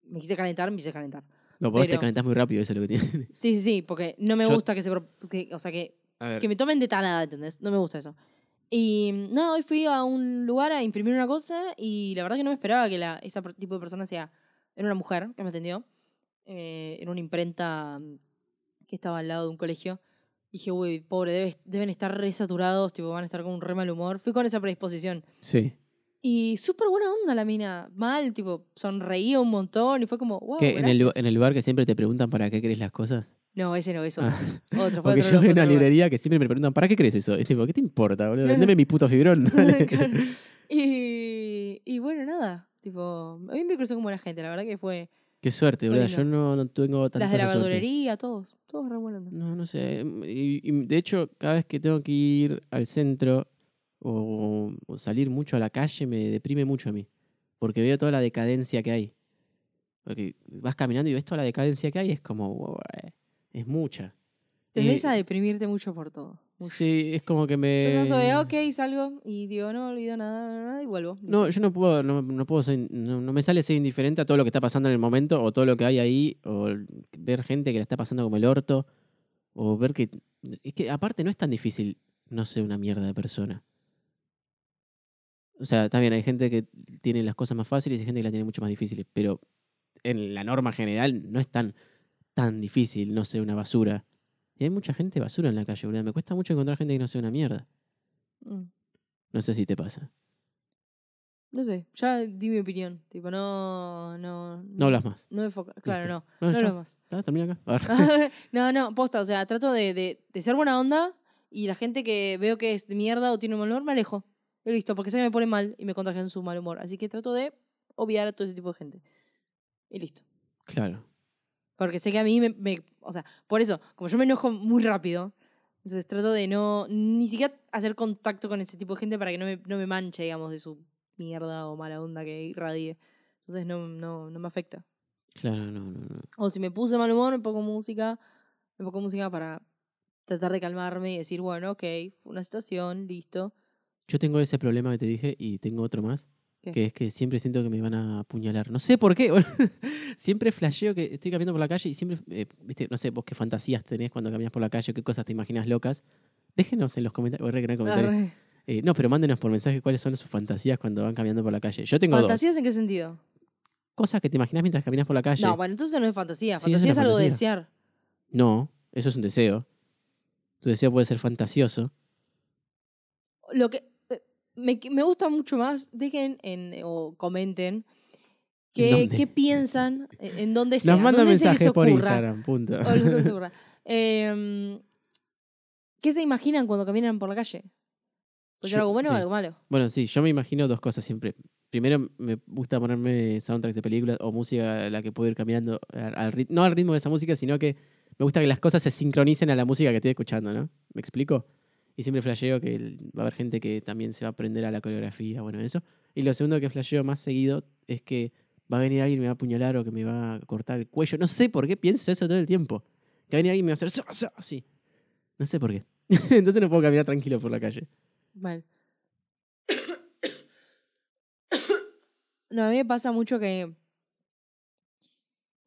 me quise calentar, me quise calentar. No, vos te calentás muy rápido, eso es lo que tiene. Sí, sí, sí, porque no me Yo- gusta que se. que- o sea, que que me tomen de tanada, ¿entendés? No me gusta eso. Y nada, hoy fui a un lugar a imprimir una cosa y la verdad que no me esperaba que la, ese tipo de persona sea. Era una mujer que me atendió. eh, en una imprenta mm, que estaba al lado de un colegio. Dije, uy, pobre, debe- deben estar re saturados, tipo, van a estar con un re mal humor. Fui con esa predisposición. Sí. Y súper buena onda la mina. Mal, tipo, sonreía un montón y fue como, wow. ¿Qué, en, el, lu- gracias". en el lugar que siempre te preguntan para qué crees las cosas? No, ese no, eso. Ah. Otro, Porque otro yo veo fue una librería que siempre me preguntan, ¿para qué crees eso? Y tipo, ¿qué te importa, boludo? Vendeme mi puto fibrón. y, y bueno, nada. Tipo, a mí me cruzó como la gente, la verdad que fue. Qué suerte, lindo. Yo no, no tengo tanta Las de la suerte. verdulería, todos. Todos re buena onda. No, no sé. Y, y de hecho, cada vez que tengo que ir al centro o, o salir mucho a la calle, me deprime mucho a mí. Porque veo toda la decadencia que hay. Porque vas caminando y ves toda la decadencia que hay, es como, "Wow, es mucha. Tendés Y- a deprimirte mucho por todo. Sí, es como que Yo me... trato de, ok, salgo y digo, no olvido nada, nada, y vuelvo. No, yo no puedo, no, no puedo ser, no, no me sale ser indiferente a todo lo que está pasando en el momento, o todo lo que hay ahí, o ver gente que la está pasando como el orto, o ver que. Es que aparte no es tan difícil no ser una mierda de persona. O sea, está bien, hay gente que tiene las cosas más fáciles y hay gente que las tiene mucho más difíciles, pero en la norma general no es tan, tan difícil no ser una basura. Y hay mucha gente basura en la calle, boludo. Me cuesta mucho encontrar gente que no sea una mierda. Mm. No sé si te pasa. No sé, ya di mi opinión. Tipo, no. No, No hablas más. No me enfoca. Claro, Listo. no. No, No hablo más. Ah, termina acá. No, no, posta. O sea, trato de, de, de ser buena onda y la gente que veo que es de mierda o tiene mal humor, me alejo. Y listo, porque que me pone mal y me contagian su mal humor. Así que trato de obviar a todo ese tipo de gente. Y listo. Claro. Porque sé que a mí me, me- O sea, por eso, como yo me enojo muy rápido, entonces trato de no. Ni siquiera hacer contacto con ese tipo de gente para que no me, no me manche, digamos, de su mierda o mala onda que irradie. Entonces no, no, no me afecta. Claro, no, no, no. O si me puse mal humor, me pongo música. Me pongo música para tratar de calmarme y decir, bueno, ok, una situación, listo. Yo tengo ese problema que te dije y tengo otro más. ¿Qué? Que es que siempre siento que me van a apuñalar. No sé por qué. siempre flasheo que estoy caminando por la calle y siempre, eh, viste, no sé, vos qué fantasías tenés cuando caminas por la calle, qué cosas te imaginas locas. Déjenos en los comentarios. Arre. Eh, no, pero mándenos por mensaje cuáles son sus fantasías cuando van caminando por la calle. Yo tengo dos. ¿Fantasías en qué sentido? Cosas que te imaginas mientras caminas por la calle. No, bueno, entonces no es fantasía. Sí, es Fantasía es, algo de desear. No, eso es un deseo. Tu deseo puede ser fantasioso. Lo que me, me gusta mucho más, dejen en, o comenten qué, piensan, en, en dónde sea, Nos mandan se mensajes por. Instagram, punto. O lo que se les ocurra. Em, ¿Qué se imaginan cuando caminan por la calle? ¿Puede ser Yo- algo bueno o algo malo? Bueno, sí, yo me imagino dos cosas siempre. Primero, me gusta ponerme soundtracks de películas o música a la que puedo ir caminando al, no al ritmo de esa música, sino que me gusta que las cosas se sincronicen a la música que estoy escuchando, ¿no? ¿Me explico? Y siempre flasheo que va a haber gente que también se va a aprender a la coreografía, bueno, eso. Y lo segundo que flasheo más seguido es que va a venir alguien y me va a apuñalar o que me va a cortar el cuello. No sé por qué pienso eso todo el tiempo. Que va a venir alguien y me va a hacer así. No sé por qué. Entonces no puedo caminar tranquilo por la calle. Mal. No, a mí me pasa mucho que.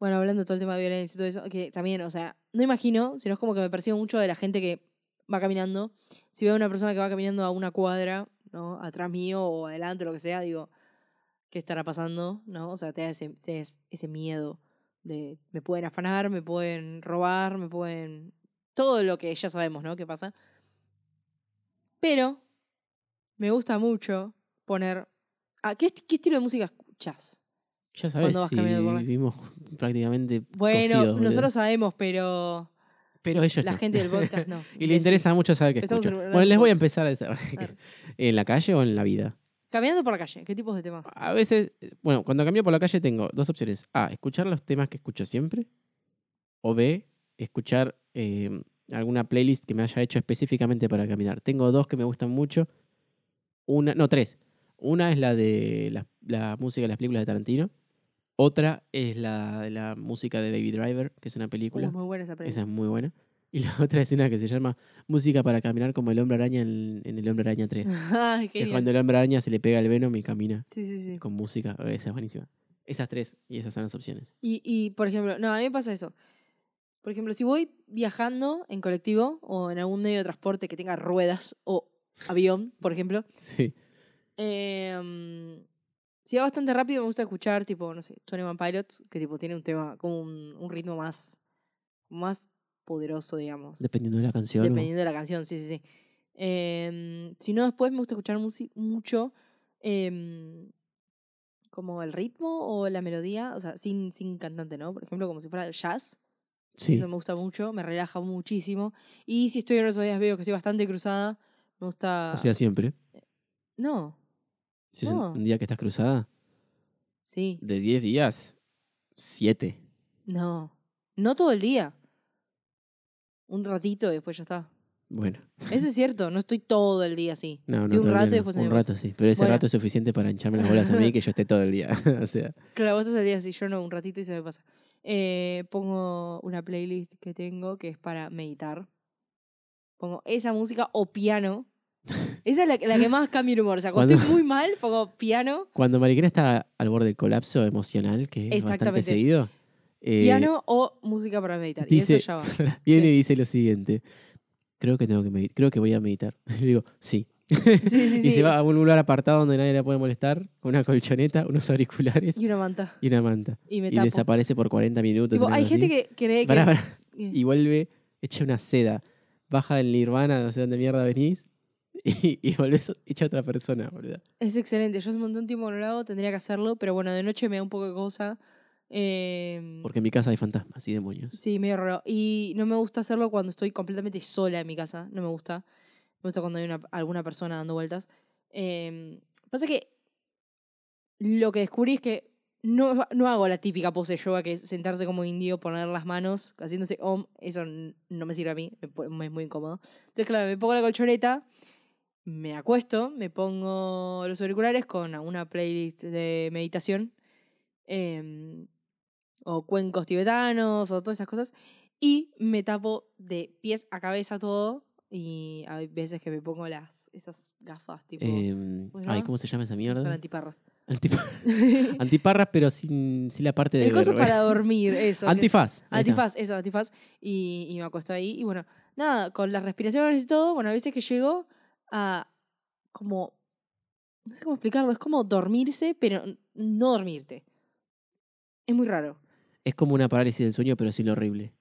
Bueno, hablando de todo el tema de violencia y todo eso, que también, o sea, no imagino, sino es como que me persigo mucho de la gente que va caminando. Si veo a una persona que va caminando a una cuadra, ¿no? Atrás mío o adelante, lo que sea, digo, ¿qué estará pasando? ¿No? O sea, te da ese, ese, miedo de me pueden afanar, me pueden robar, me pueden. Todo lo que ya sabemos, ¿no? ¿Qué pasa? Pero me gusta mucho poner. Ah, ¿qué, est- qué estilo de música escuchas? Ya sabes, Cuando vas si caminando por la- vivimos prácticamente Bueno, nosotros sabemos, pero Pero ellos la no. gente del podcast no. y le interesa mucho saber qué Estamos escucho. en Bueno, les voy a empezar a decir. ver. ¿En la calle o en la vida? Caminando por la calle, ¿qué tipos de temas? A veces, bueno, cuando camino por la calle tengo dos opciones. A, escuchar los temas que escucho siempre. O B, escuchar eh, alguna playlist que me haya hecho específicamente para caminar. Tengo dos que me gustan mucho. Una, no, tres. Una es la de la, la música de las películas de Tarantino. Otra es la la música de Baby Driver, que es una película. Uh, muy buena esa playlist. Esa es muy buena. Y la otra es una que se llama Música para caminar como el hombre araña en, en el hombre araña 3. Ay, que es cuando el hombre araña se le pega el Venom y camina Sí, sí, sí. con música. Esa es buenísima. Esas tres y esas son las opciones. Y, y, por ejemplo, no, a mí me pasa eso. Por ejemplo, si voy viajando en colectivo o en algún medio de transporte que tenga ruedas o avión, por ejemplo, Sí. em, si va bastante rápido me gusta escuchar, tipo, no sé, 21 Pilots, que tipo tiene un tema, como un, un ritmo más, más poderoso, digamos. Dependiendo de la canción. Dependiendo de la canción, sí, sí, sí. Em, si no, después me gusta escuchar mucho em, como el ritmo o la melodía, o sea, sin, sin cantante, ¿no? Por ejemplo, como si fuera jazz. Sí. Eso me gusta mucho, me relaja muchísimo. Y si estoy en esos días veo que estoy bastante cruzada, me gusta... O sea, siempre. no, Si es un- No. un día que estás cruzada, sí, de 10 días, 7. no. No todo el día. Un ratito y después ya está. Bueno, Eso es cierto, no estoy todo el día así. no, no. Un rato y después Un me rato, sí. Pero ese Bueno. rato es suficiente para hincharme las bolas a mí y que yo esté todo el día. o sea, Claro, vos estás el día así, yo no, un ratito y se me pasa. Eh, pongo una playlist que tengo que es para meditar. Pongo esa música o piano. Esa es la, la que más cambia el humor. O sea, cuando Cuando- estoy muy mal, pongo piano, cuando Mariquera está al borde del colapso emocional, que es bastante seguido, eh, piano o música para meditar. y dice- eso ya va. viene ¿Qué? y dice lo siguiente. Creo que tengo que medi- creo que voy a meditar. Le digo, sí. Sí, sí, sí. Y se va a un lugar apartado donde nadie la puede molestar, una colchoneta, unos auriculares Y una manta. y una manta. Y me Y tapo. desaparece por 40 minutos. Tipo, hay gente así. que cree que. Pará, pará. que- Y vuelve hecha una seda. Baja del nirvana, no sé dónde mierda venís. Y, y volvés hecha otra persona, boludo. Es excelente. Yo hace un montón de tiempo que no lo hago, tendría que hacerlo, pero bueno, de noche me da un poco de cosa. Eh, Porque en mi casa hay fantasmas y demonios. Sí, medio raro. Y no me gusta hacerlo cuando estoy completamente sola en mi casa. No me gusta. Me gusta cuando hay una, alguna persona dando vueltas. Eh, pasa que lo que descubrí es que no, no hago la típica pose de yoga que es sentarse como indio, poner las manos, haciéndose om. Eso no me sirve a mí, me es muy incómodo. Entonces, claro, me pongo la colchoneta, me acuesto, me pongo los auriculares con una playlist de meditación. em, o cuencos tibetanos o todas esas cosas. Y me tapo de pies a cabeza todo. Y hay veces que me pongo las esas gafas tipo. Em, ¿cómo se ay? ¿cómo se llama esa son mierda? antiparras. Antipa- Antiparras, pero sin, sin la parte de. El coso para dormir, eso. Antifaz. Antifaz, eso, antifaz. Y, y me acuesto ahí. Y bueno, nada, con las respiraciones y todo, bueno, a veces que llego a como. No sé cómo explicarlo, es como dormirse, pero no dormirte. Es muy raro. Es como una parálisis del sueño, pero sin lo horrible.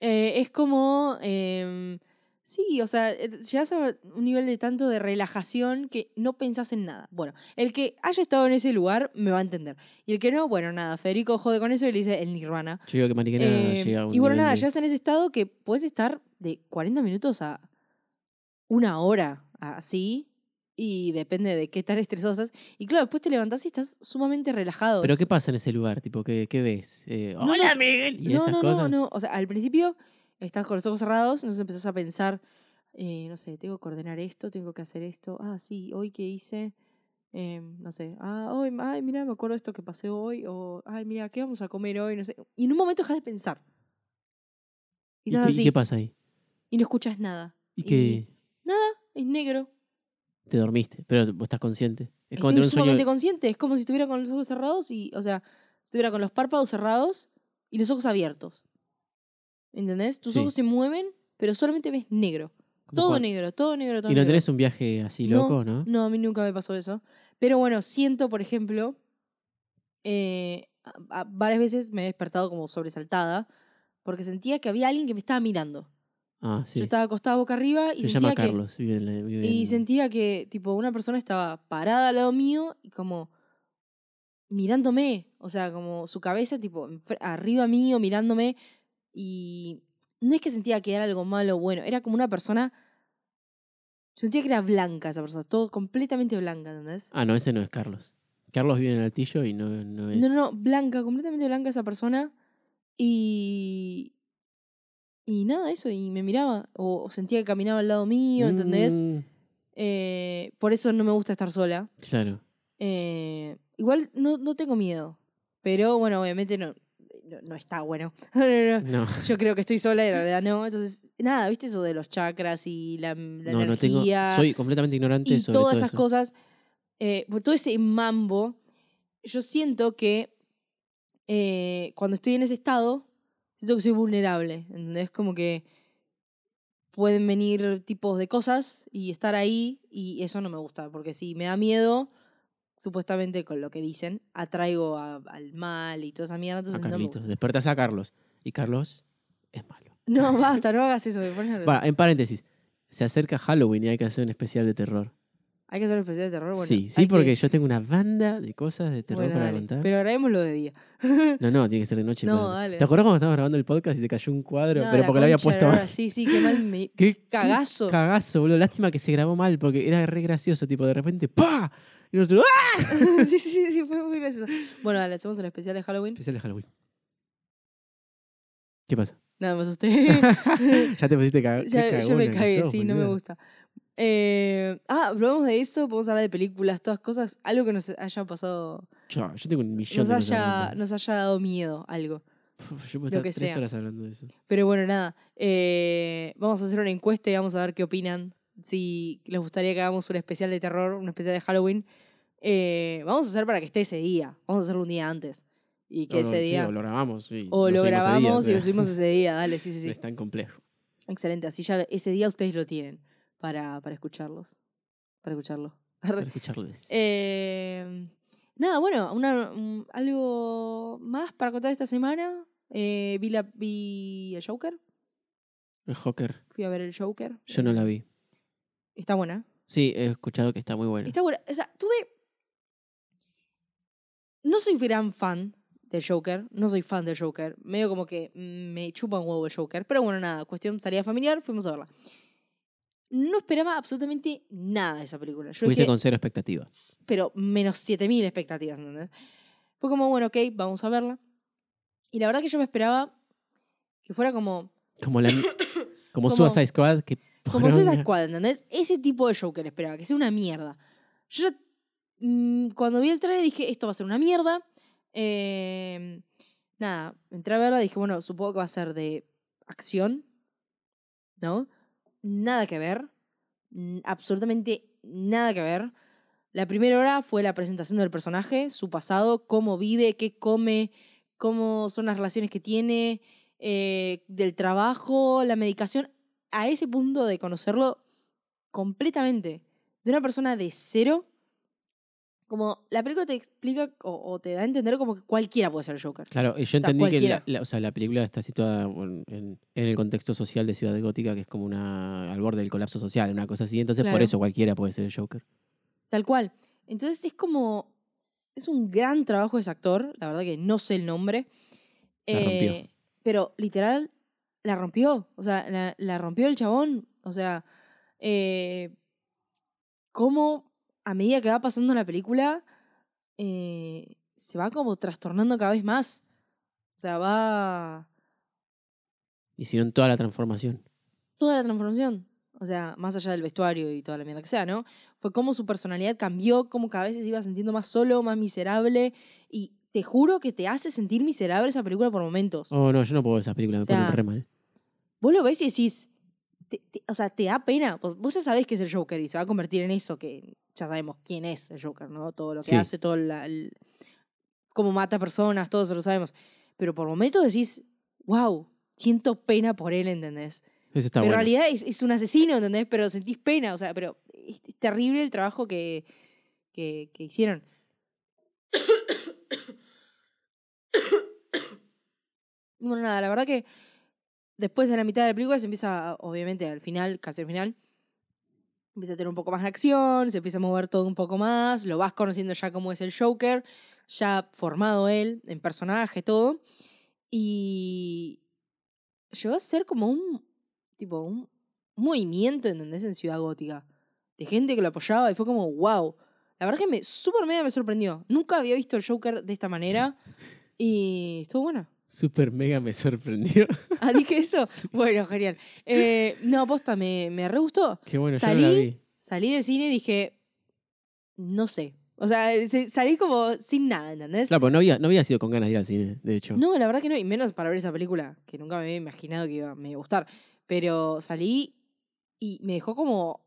Eh, es como. em, sí, o sea, eh, llegas a un nivel de tanto de relajación que no pensás en nada. Bueno, el que haya estado en ese lugar me va a entender. Y el que no, bueno, nada, Federico jode con eso y le dice el nirvana. Yo digo que Mariquena Eh, llega a un y bueno, nada, de- estás en ese estado que puedes estar de 40 minutos a una hora así. Y depende de qué tan estresado estás. Y claro, después te levantás y estás sumamente relajado. ¿Pero qué pasa en ese lugar? Tipo, ¿qué, qué ves? Eh, No, ¡Hola, no. Miguel! Y no, esas no, cosas. no, no. O sea, al principio estás con los ojos cerrados, entonces empezás a pensar, eh, no sé, tengo que ordenar esto, tengo que hacer esto. Ah, sí, hoy qué hice. Eh, no sé, ah, hoy, ay, mira, me acuerdo de esto que pasé hoy, o ay, mira, ¿qué vamos a comer hoy? No sé. Y en un momento dejas de pensar. Y ¿Y, estás qué, y así, qué pasa ahí? y no escuchas nada. ¿Y qué? Nada, es negro. Te dormiste, pero vos estás consciente. Es como Estoy tener un sumamente sueño. consciente, es como si estuviera con los ojos cerrados y, o sea, estuviera con los párpados cerrados y los ojos abiertos. ¿Entendés? Tus Sí. ojos se mueven, pero solamente ves negro. como Todo negro, todo negro, todo Y no negro. tenés un viaje así loco, ¿no? No, a mí nunca me pasó eso. Pero bueno, siento, por ejemplo, eh, a- a- varias veces me he despertado como sobresaltada porque sentía que había alguien que me estaba mirando. Ah, sí. Yo estaba acostada boca arriba y Se sentía llama que... Carlos. Vive en la- vive Y en- sentía que, tipo, una persona estaba parada al lado mío y como mirándome. O sea, como su cabeza, tipo, enfre- arriba mío, mirándome. Y no es que sentía que era algo malo o bueno, era como una persona. Sentía que era blanca esa persona, todo completamente blanca, ¿entendés? Ah, no, ese no es Carlos. Carlos vive en el altillo y no, no es. No, no, no, blanca, completamente blanca esa persona. Y. y nada, eso, y me miraba, o, o sentía que caminaba al lado mío, ¿entendés? Mm, Eh, por eso no me gusta estar sola. claro. Eh, igual no, no tengo miedo, pero bueno, obviamente no, no, no está bueno. No, no, no. Yo creo que estoy sola y la verdad no. Entonces, nada, ¿viste eso de los chakras y la, la no, no tengo. energía? Soy completamente ignorante y sobre todas todo esas eso. cosas, eh, pues todo ese mambo, yo siento que eh, cuando estoy en ese estado, siento que soy vulnerable, ¿entendés? Como que pueden venir tipos de cosas y estar ahí y eso no me gusta, porque si me da miedo, supuestamente con lo que dicen, atraigo a- al mal y toda esa mierda, A entonces no me Carlitos. gusta. Despertas a Carlos. Y Carlos es malo. No, basta, no hagas eso, me pones nerviosa. Bueno, en paréntesis. Se acerca Halloween y hay que hacer un especial de terror. Hay que hacer un especial de terror, bueno. sí, sí, porque que- yo tengo una banda de cosas de terror bueno, para dale, contar. Pero grabémoslo de día. No, no, tiene que ser de noche. No, para- dale. ¿Te acuerdas cuando estábamos grabando el podcast y te cayó un cuadro? No, pero porque lo había puesto mal. Sí, sí, qué mal me... ¿Qué, qué cagazo. Cagazo, boludo. Lástima que se grabó mal porque era re gracioso. Tipo, de repente, ¡pa! Y nosotros, ¡ah! sí, sí, sí, sí, fue muy gracioso. Bueno, dale, hacemos un especial de Halloween. Especial de Halloween. ¿Qué pasa? Nada, me asusté. ya te pusiste cagada. ya, ya me cagué, sí, no me gusta. Eh, ah, hablamos de eso, podemos hablar de películas, todas cosas, algo que nos haya pasado, Yo, yo tengo un millón nos de haya, nos haya dado miedo, algo. Uf, Yo puedo lo estar que tres sea. horas hablando de eso. Pero bueno, nada, eh, vamos a hacer una encuesta y vamos a ver qué opinan. Si les gustaría que hagamos un especial de terror, un especial de Halloween, eh, vamos a hacer para que esté ese día. Vamos a hacerlo un día antes. Y que No, no, ese sí, día... o lo grabamos. sí, o lo subimos ese día, grabamos y lo subimos ese día. Dale, sí, sí, no sí. Es tan complejo. Excelente. Así ya ese día ustedes lo tienen para, para escucharlos. Para escucharlo. Para escucharles. Eh, nada, bueno, una, un- algo más para contar esta semana. Eh, vi, la, vi el Joker. el Joker. Fui a ver el Joker. Yo no la vi. Está buena. Sí, he escuchado que está muy buena. Está buena. O sea, tuve. No soy gran fan del Joker. No soy fan del Joker. Medio como que mm, me chupa un huevo el Joker. Pero bueno, nada. Cuestión salida familiar, fuimos a verla. No esperaba absolutamente nada de esa película. Yo Fuiste dije, con cero expectativas. pero menos 7000 expectativas, ¿entendés? Fue como, bueno, ok, vamos a verla. Y la verdad que yo me esperaba que fuera como. Como la como Como- Suicide Squad que Como Suicide. Squad, ¿entendés? Ese tipo de Joker esperaba, que sea una mierda. Yo ya, mm, cuando vi el trailer dije, esto va a ser una mierda. Eh, nada, entré a verla y dije, bueno, supongo que va a ser de acción, ¿no? Nada que ver. Absolutamente nada que ver. La primera hora fue la presentación del personaje, su pasado, cómo vive, qué come, cómo son las relaciones que tiene, eh, del trabajo, la medicación. A ese punto de conocerlo completamente. De una persona de cero. Como la película te explica o, o te da a entender como que cualquiera puede ser Joker. Claro, y yo O sea, entendí que la, o sea, la película está situada en, en el contexto social de Ciudad Gótica, que es como una al borde del colapso social, una cosa así. Entonces, por eso cualquiera puede ser el Joker. Tal cual. Entonces es como. Es un gran trabajo de ese actor. La verdad que no sé el nombre. La rompió. Eh, pero literal, la rompió. O sea, la, la rompió el chabón. O sea, eh, cómo a medida que va pasando la película, eh, se va como trastornando cada vez más. O sea, va Hicieron toda la transformación. toda la transformación. O sea, más allá del vestuario y toda la mierda que sea, ¿no? Fue como su personalidad cambió, como cada vez se iba sintiendo más solo, más miserable. Y te juro que te hace sentir miserable esa película por momentos. Oh, no, yo no puedo ver esas películas, me O sea, re mal. Vos lo ves y decís, te- te- o sea, te da pena. Vos, vos ya sabés que es el Joker y se va a convertir en eso, que ya sabemos quién es el Joker, ¿no? Todo lo que Sí. hace, todo la- el- cómo mata personas, todo eso lo sabemos. Pero por momentos decís, wow, siento pena por él, ¿entendés? Eso está pero bueno. en realidad es, es un asesino, ¿entendés? Pero sentís pena, o sea, pero es, es terrible el trabajo que, que, que hicieron. Bueno, nada, la verdad que después de la mitad de la película se empieza, obviamente, al final, casi al final, empieza a tener un poco más de acción, se empieza a mover todo un poco más, lo vas conociendo ya cómo es el Joker, ya formado él, en personaje, todo. Y llegó a ser como un, tipo, un movimiento, ¿entendés? En Ciudad Gótica. De gente que lo apoyaba y fue como, wow. La verdad que me, súper media me sorprendió. Nunca había visto el Joker de esta manera y estuvo buena. Super mega me sorprendió. Ah, dije eso. Bueno, genial. Eh, no, posta, me, me re gustó. Qué bueno, yo no la Salí- vi. Salí del cine y dije, no sé. O sea, se- salí como sin nada, ¿entendés? Claro, porque no había, no había sido con ganas de ir al cine, de hecho. No, la verdad que no, y menos para ver esa película, que nunca me había imaginado que iba, me iba a gustar. Pero salí y me dejó como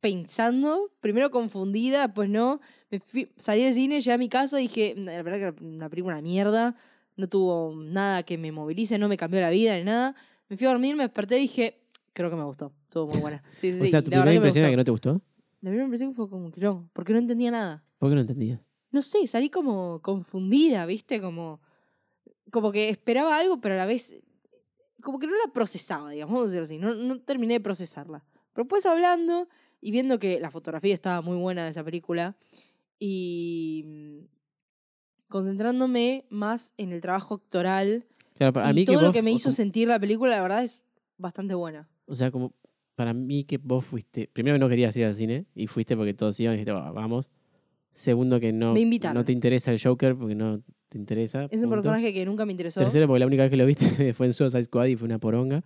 pensando, primero confundida, pues no. Me fui- salí del cine, llegué a mi casa y dije, la verdad que era una película una mierda, no tuvo nada que me movilice, no me cambió la vida ni nada. Me fui a dormir, me desperté y dije, creo que me gustó, estuvo muy buena. Sí, sí, o sea, tu la primera impresión era que no te gustó. La primera impresión fue como que no, porque no entendía nada. ¿Por qué no entendías? No sé, salí como confundida, ¿viste? Como, como que esperaba algo, pero a la vez, como que no la procesaba, digamos, vamos a decirlo así. No, no terminé de procesarla. Pero pues hablando y viendo que la fotografía estaba muy buena de esa película y concentrándome más en el trabajo actoral Claro, para y mí que todo lo vos- que me hizo como- sentir la película, la verdad es bastante buena. O sea, como para mí que vos fuiste. Primero que no querías ir al cine y fuiste porque todos iban y dijiste, "Va, vamos. Segundo que no, Me no te interesa el Joker porque no te interesa. Es un punto. personaje que nunca me interesó. Tercero, porque la única vez que lo viste fue en Suicide Squad y fue una poronga.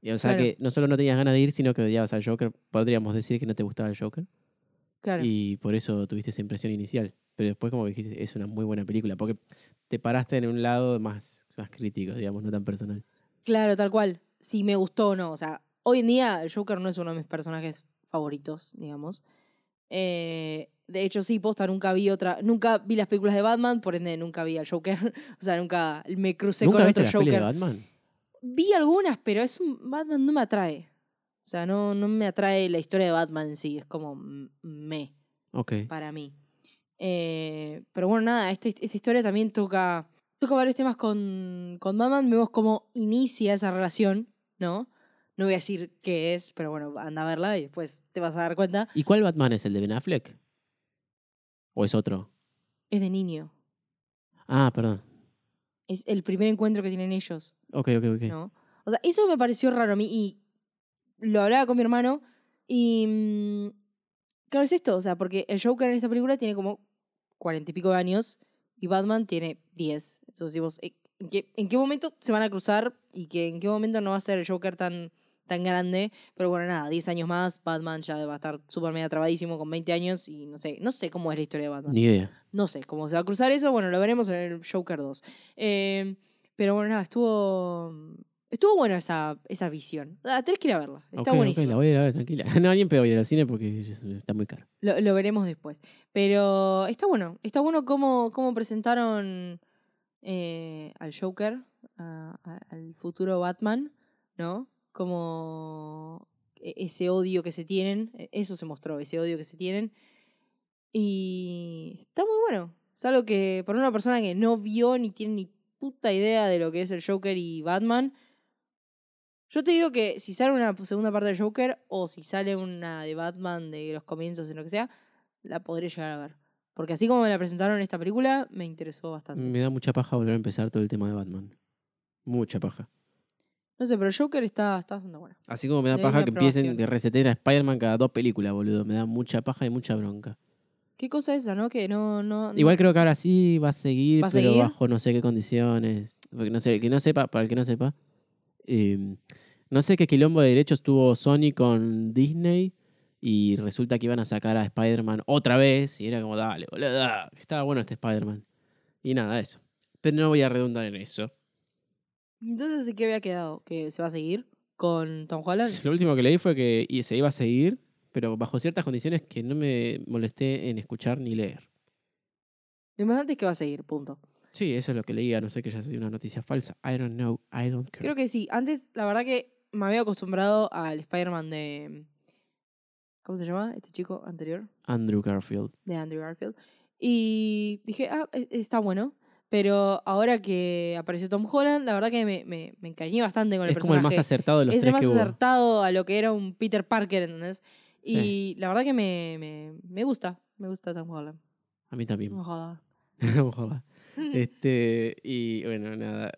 Y, o sea Claro. que no solo no tenías ganas de ir, sino que odiabas al Joker. Podríamos decir que no te gustaba el Joker. Claro. Y por eso tuviste esa impresión inicial. Pero después, como dijiste, es una muy buena película. Porque te paraste en un lado más, más crítico, digamos, no tan personal. Claro, tal cual. Si me gustó o no. O sea, hoy en día el Joker no es uno de mis personajes favoritos, digamos. Eh, de hecho, sí, posta, nunca vi otra. Nunca vi las películas de Batman, por ende nunca vi al Joker. o sea, nunca me crucé ¿Nunca con viste otro las pelis de Joker. Batman? Vi algunas, pero es un. Batman no me atrae. O sea, no, no me atrae la historia de Batman en sí. Es como me Ok. para mí. Eh, pero bueno, nada, este- esta historia también toca, toca varios temas con, con Batman. Vemos cómo inicia esa relación, ¿no? No voy a decir qué es, pero bueno, anda a verla y después te vas a dar cuenta. ¿Y cuál Batman es? ¿El de Ben Affleck? ¿O es otro? Es de niño. Ah, perdón. Es el primer encuentro que tienen ellos, Ok, ok, ok. ¿no? O sea, eso me pareció raro a mí y lo hablaba con mi hermano y... Claro, es esto, o sea, porque el Joker en esta película tiene como cuarenta y pico de años y Batman tiene 10. Entonces, decimos, ¿en en qué, ¿en qué momento se van a cruzar y que en qué momento no va a ser el Joker tan, tan grande? Pero bueno, nada, 10 años más, Batman ya va a estar súper mega trabadísimo con 20 años y no sé, no sé cómo es la historia de Batman. Ni idea. No sé cómo se va a cruzar eso, bueno, lo veremos en el Joker 2. Eh, pero bueno, nada, estuvo. Estuvo buena esa, esa visión. Ah, tenés que ir a verla. Está Ok, ok, buenísimo. la voy a ir a ver, tranquila. No, ni en pedo ir al cine porque está muy caro. Lo, lo veremos después. Pero está bueno. Está bueno cómo, cómo presentaron eh, al Joker, a- a- al futuro Batman, ¿no? Como e- ese odio que se tienen. e- Eso se mostró, ese odio que se tienen. Y está muy bueno. Es algo que, por una persona que no vio ni tiene ni puta idea de lo que es el Joker y Batman. Yo te digo que si sale una segunda parte del Joker o si sale una de Batman de los comienzos en lo que sea, la podré llegar a ver. Porque así como me la presentaron en esta película, me interesó bastante. Me da mucha paja volver a empezar todo el tema de Batman. Mucha paja. No sé, pero Joker está, está bastante bueno. Así como me da Le paja que empiecen de resetear a Spider-Man cada dos películas, boludo. Me da mucha paja y mucha bronca. ¿Qué cosa es esa, no? Que no, no, no- Igual creo que ahora sí va a seguir, ¿Va a pero seguir? bajo no sé qué condiciones. Porque no sé, que no sepa, para el que no sepa. Eh, no sé qué quilombo de derechos tuvo Sony con Disney y resulta que iban a sacar a Spider-Man otra vez y era como, dale, boludo, da, que estaba bueno este Spider-Man. Y nada, eso. Pero no voy a redundar en eso. Entonces, ¿de qué había quedado? ¿Que se va a seguir con Tom Holland? Lo último que leí fue que y- se iba a seguir, pero bajo ciertas condiciones que no me molesté en escuchar ni leer. Lo importante es que va a seguir, punto. Sí, eso es lo que leía, no sé que ya sea una noticia falsa. I don't know, I don't care. Creo que sí. Antes, la verdad que me había acostumbrado al Spider-Man de... ¿Cómo se llama este chico anterior? Andrew Garfield. de Andrew Garfield. Y dije, ah, e- está bueno. Pero ahora que apareció Tom Holland, la verdad que me, me, me encariñé bastante con el Es como el personaje. más acertado de los es el tres más que hubo. acertado a lo que era un Peter Parker, ¿entendés? Sí. Y la verdad que me, me, me gusta. Me gusta Tom Holland. A mí también. Ojalá. Ojalá. Este, y bueno, nada.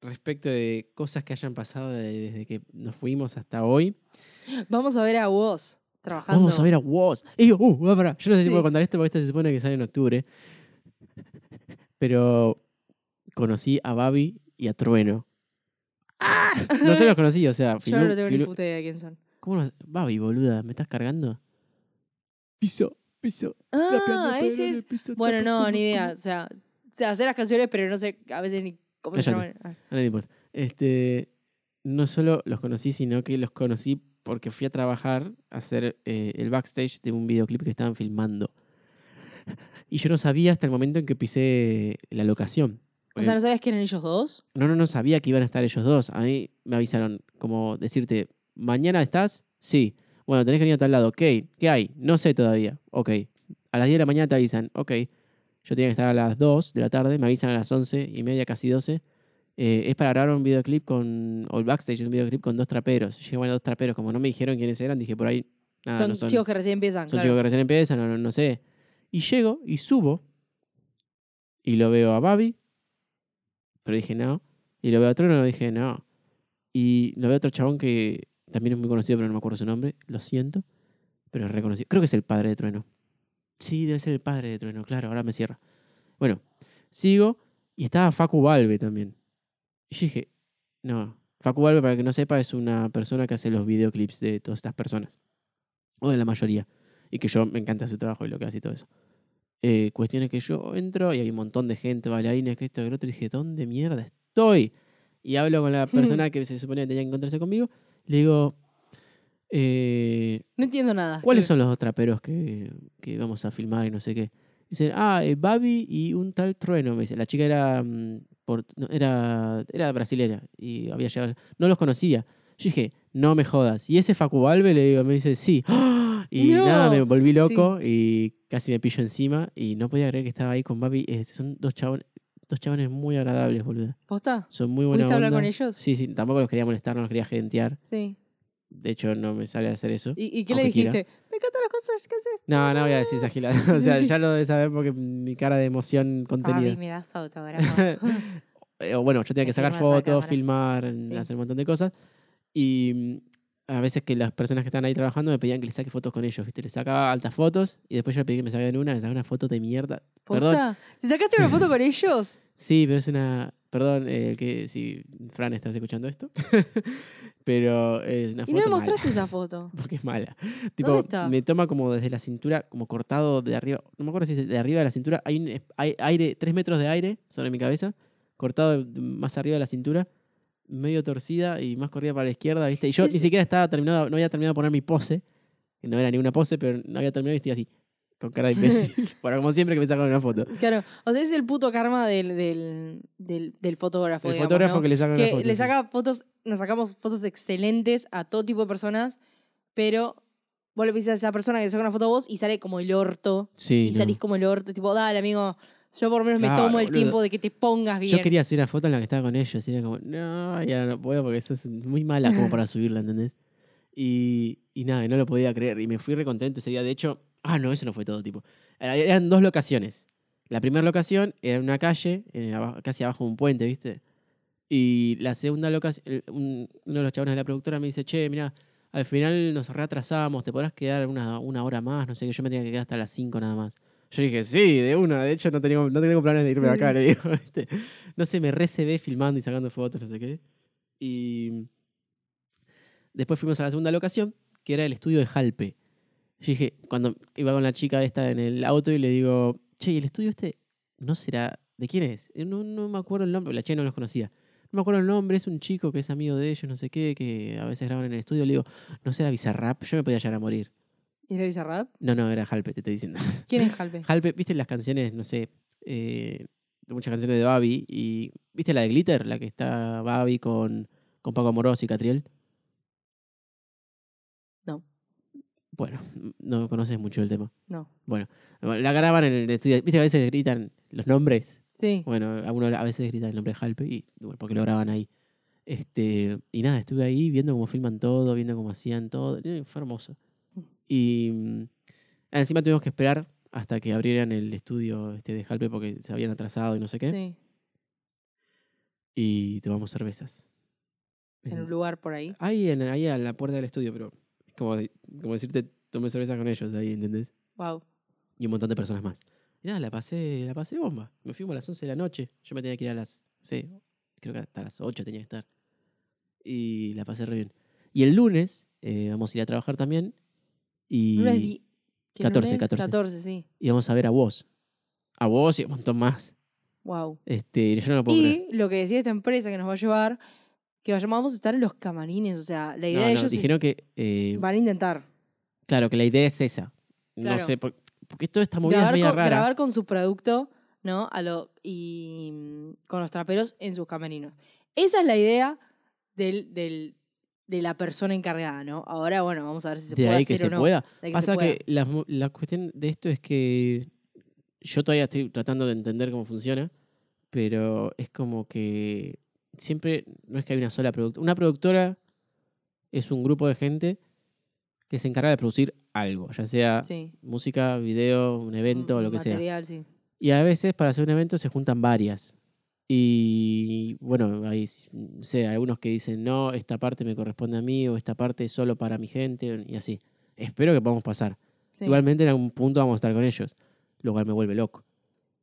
Respecto de cosas que hayan pasado de- desde que nos fuimos hasta hoy, Vamos a ver a Woz trabajando. vamos a ver a Woz. Y yo, uh, pará, yo no sé si Sí. puedo contar esto porque esto se supone que sale en octubre. Pero conocí a Babi y a Trueno. ¡Ah! No se los conocí, o sea, Yo no tengo ni puta idea de quién son. ¿Cómo no? Babi, boluda, ¿me estás cargando? Piso, piso. Ah, ese es. Bueno, no, ni idea. O sea, sé hacer las canciones, pero no sé a veces ni cómo se llaman. Ah. Le importa. Este, no solo los conocí, sino que los conocí porque fui a trabajar a hacer eh, el backstage de un videoclip que estaban filmando. Y yo no sabía hasta el momento en que pisé la locación. O sea, ¿no sabías que eran ellos dos? No, no, no sabía que iban a estar ellos dos. A mí me avisaron, como decirte, ¿mañana estás? Sí. Bueno, tenés que venir a tal lado. Ok. ¿Qué hay? No sé todavía. Ok. A las 10 de la mañana te avisan. Ok. Yo tenía que estar a las 2 de la tarde. Me avisan a las 11 y media, casi 12. Eh, es para grabar un videoclip con. O el backstage, un videoclip con dos traperos. Dije, bueno, dos traperos. Como no me dijeron quiénes eran, dije por ahí. Nada, son, no son, chicos que recién empiezan. son claro. chicos que recién empiezan, no, no, no sé. Y llego y subo. Y lo veo a Babi. Pero dije no. Y lo veo a Trueno, dije no. Y lo veo a otro chabón que también es muy conocido, pero no me acuerdo su nombre. Lo siento. Pero es reconocido. Creo que es el padre de Trueno. Sí, debe ser el padre de Trueno, claro, ahora me cierra. Bueno, sigo. Y estaba Facu Valve también. Y yo dije, no. Facu Valve, para que no sepa, es una persona que hace los videoclips de todas estas personas. O de la mayoría. Y que yo me encanta su trabajo y lo que hace y todo eso. Eh, cuestiones que yo entro y hay un montón de gente, bailarines, que esto, que lo otro. Y dije, ¿dónde mierda estoy? Y hablo con la persona que se suponía que tenía que encontrarse conmigo. Le digo, eh, No entiendo nada. ¿cuáles son los dos traperos que, que vamos a filmar y no sé qué? Dicen, ah, eh, Babi y un tal Trueno. Me dice, la chica era, mm, por- no, era, era brasilera y había llegado. No los conocía. Yo dije, no me jodas. ¿Y ese Facu Valve? Le digo, me dice, sí. ¡Ah! Y No. nada, me volví loco y casi me pillo encima y no podía creer que estaba ahí con Babi. Eh, son dos chabones, dos chabones muy agradables, boludo. ¿Posta? Son muy buenos. ¿Pudiste hablar con ellos? Sí, sí, tampoco los quería molestar, no los quería gentear. Sí. De hecho, no me sale a hacer eso. ¿Y, y qué le quiera. dijiste? Me encantan las cosas que haces. No, no voy a decir esa gilada. O sea, ya lo debes saber porque mi cara de emoción contenida. Papi, me das tu autógrafo. Eh, o bueno, yo tenía que sacar a fotos, filmar, Sí. hacer un montón de cosas. Y mm, a veces que las personas que están ahí trabajando me pedían que les saque fotos con ellos, ¿viste? Les sacaba altas fotos y después yo le pedí que me saquen una, me sacaban una foto de mierda. Perdón. ¿Posta? ¿Te sacaste una foto con ellos? Sí, pero es una. Perdón, eh, que si Fran estás escuchando esto. pero es una Y no foto me mala. mostraste esa foto. Porque es mala. Tipo, está? me toma como desde la cintura, como cortado de arriba. No me acuerdo si es de arriba de la cintura. Hay, un, hay aire, tres metros de aire sobre mi cabeza, cortado más arriba de la cintura, medio torcida y más corrida para la izquierda, ¿viste? Y yo Es- ni siquiera estaba terminado, no había terminado de poner mi pose, no era ni una pose, pero no había terminado y estoy así, con cara de imbécil. Bueno, como siempre que me sacan una foto. Claro. O sea, es el puto karma del, del, del, del fotógrafo. El digamos, fotógrafo ¿no? que le saca una que foto. le sí. saca fotos, nos sacamos fotos excelentes a todo tipo de personas, pero vos le pides a esa persona que le saca una foto a vos y sale como el orto. Sí, y no. salís como el orto, tipo, dale, amigo, yo por lo menos me tomo el boludo. tiempo de que te pongas bien. Yo quería hacer una foto en la que estaba con ellos y era como, no, ya no puedo porque eso es muy mala como para subirla, ¿entendés? Y, y nada, no lo podía creer. Y me fui recontento ese día. De hecho, ah, no, eso no fue todo, tipo. Era- Eran dos locaciones. La primera locación era en una calle, en casi abajo de un puente, ¿viste? Y la segunda locación, un- uno de los chabones de la productora me dice, che, mira, al final nos reatrasamos, te podrás quedar una, una hora más, no sé, que yo me tenía que quedar hasta las 5 nada más. Yo dije, sí, de una, de hecho no tenía, no tengo planes de irme de acá, le digo. ¿viste? No sé, me recebé filmando y sacando fotos, no sé qué. Y después fuimos a la segunda locación, que era el estudio de Jalpe. Yo dije, cuando iba con la chica esta en el auto y le digo, che, ¿y el estudio este no será? ¿De quién es? No, no me acuerdo el nombre, la chica no los conocía. No me acuerdo el nombre, es un chico que es amigo de ellos, no sé qué, que a veces graban en el estudio. Le digo, ¿no será Bizarrap? Yo me podía llegar a morir. ¿Y era Bizarrap? No, no, era Jalpe, te estoy diciendo. ¿Quién es Jalpe? Jalpe, ¿viste las canciones, no sé, eh, muchas canciones de Babi? Y, ¿Viste la de Glitter? La que está Babi con, con Paco Amoroso y Catriel. Bueno, no conoces mucho el tema. No. Bueno, la graban en el estudio. ¿Viste que a veces gritan los nombres? Sí. Bueno, algunos a veces gritan el nombre de Jalpe y bueno, porque lo graban ahí. Este, y nada, estuve ahí viendo cómo filman todo, viendo cómo hacían todo. Fue hermoso. Y mm, encima tuvimos que esperar hasta que abrieran el estudio este de Jalpe porque se habían atrasado y no sé qué. Sí. Y tomamos cervezas. En un lugar por ahí. Ahí, en, ahí a la puerta del estudio, pero como, como decirte, tomé cerveza con ellos ahí, ¿entendés? Wow. Y un montón de personas más. Y nada, la pasé, la pasé bomba. Me fui como a las 11 de la noche. Yo me tenía que ir a las sí, creo que hasta las 8 tenía que estar. Y la pasé re bien. Y el lunes eh, vamos a ir a trabajar también. Y, ¿qué 14, lunes? 14. 14, sí. y vamos a ver a vos. A vos y un montón más. Wow. Este, yo no lo puedo creer. Y lo que decía esta empresa que nos va a llevar, que vayamos vamos a estar en los camarines. O sea, la idea No, de no, ellos dijeron es, que. eh, van a intentar claro, que la idea es esa. No sé, por- porque toda esta movida es grabar media con, rara. grabar con su producto, ¿no? A lo, y mm, con los traperos en sus camerinos. Esa es la idea del, del- de la persona encargada, ¿no? Ahora, bueno, vamos a ver si se de puede ahí hacer que se o no. pueda. de que se Pasa pueda. que la, la cuestión de esto es que yo todavía estoy tratando de entender cómo funciona, pero es como que siempre no es que hay una sola productora. Una productora es un grupo de gente que se encarga de producir algo, ya sea Sí. música, video, un evento, lo que sea. Material, sí. Y a veces para hacer un evento se juntan varias. Y bueno, hay, sé, algunos que dicen, no, esta parte me corresponde a mí o esta parte es solo para mi gente y así. Espero que podamos pasar. sí. Igualmente en algún punto vamos a estar con ellos, lo cual me vuelve loco.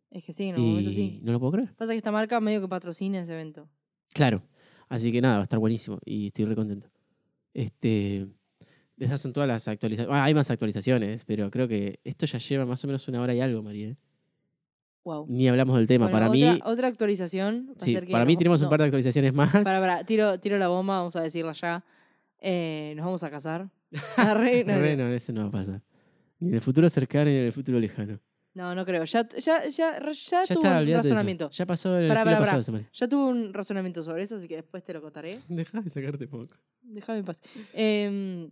Es que sí, en un momento sí. no lo puedo creer. Pasa que esta marca medio que patrocina ese evento. Claro. Así que nada, va a estar buenísimo y estoy re contento. Este, esas son todas las actualizaciones. hay más actualizaciones, pero creo que esto ya lleva más o menos una hora y algo, María. ¿eh? Wow. Ni hablamos del tema. Bueno, para otra, mí, otra actualización. va a sí, ser que para mí tenemos un no, par de actualizaciones más. Para, para, tiro, tiro la bomba, vamos a decirla ya. Eh, nos vamos a casar. Arre, no, no. Bueno, eso no va a pasar. Ni en el futuro cercano ni en el futuro lejano. No, no creo. Ya, ya, ya, ya, está, un razonamiento. Ya pasó el Pará, pará, pasado pará. manera. Ya tuve un razonamiento sobre eso, así que después te lo contaré. Deja de sacarte poco. Déjame en paz. Em,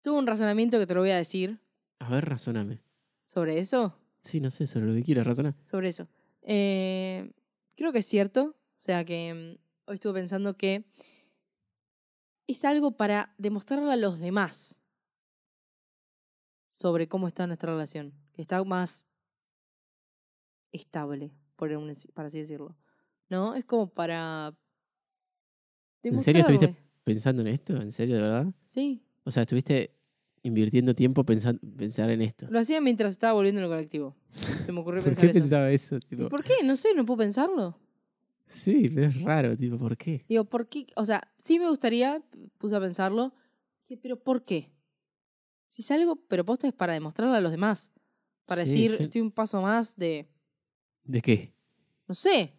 tuve un razonamiento que te lo voy a decir A ver, razoname. sobre eso. Sí, no sé, sobre lo que quieras, razonar. Sobre eso. Eh, creo que es cierto. O sea que em, hoy estuve pensando que es algo para demostrarle a los demás sobre cómo está nuestra relación. Que está más estable, por, un- para así decirlo. ¿No? Es como para. ¿En serio estuviste pensando en esto? ¿En serio, de verdad? Sí. O sea, estuviste invirtiendo tiempo pensando pensar en esto. Lo hacía mientras estaba volviendo en el colectivo. Se me ocurrió ¿Por pensar qué eso. pensaba eso? ¿Y Tipo, por qué? No sé, no puedo pensarlo. Sí, pero es raro, tipo, ¿por qué? Digo, ¿por qué? O sea, sí me gustaría, puse a pensarlo, pero ¿por qué? Si es algo, pero posta es para demostrarle a los demás. Para Sí, decir, yo- estoy un paso más de, ¿De qué? no sé,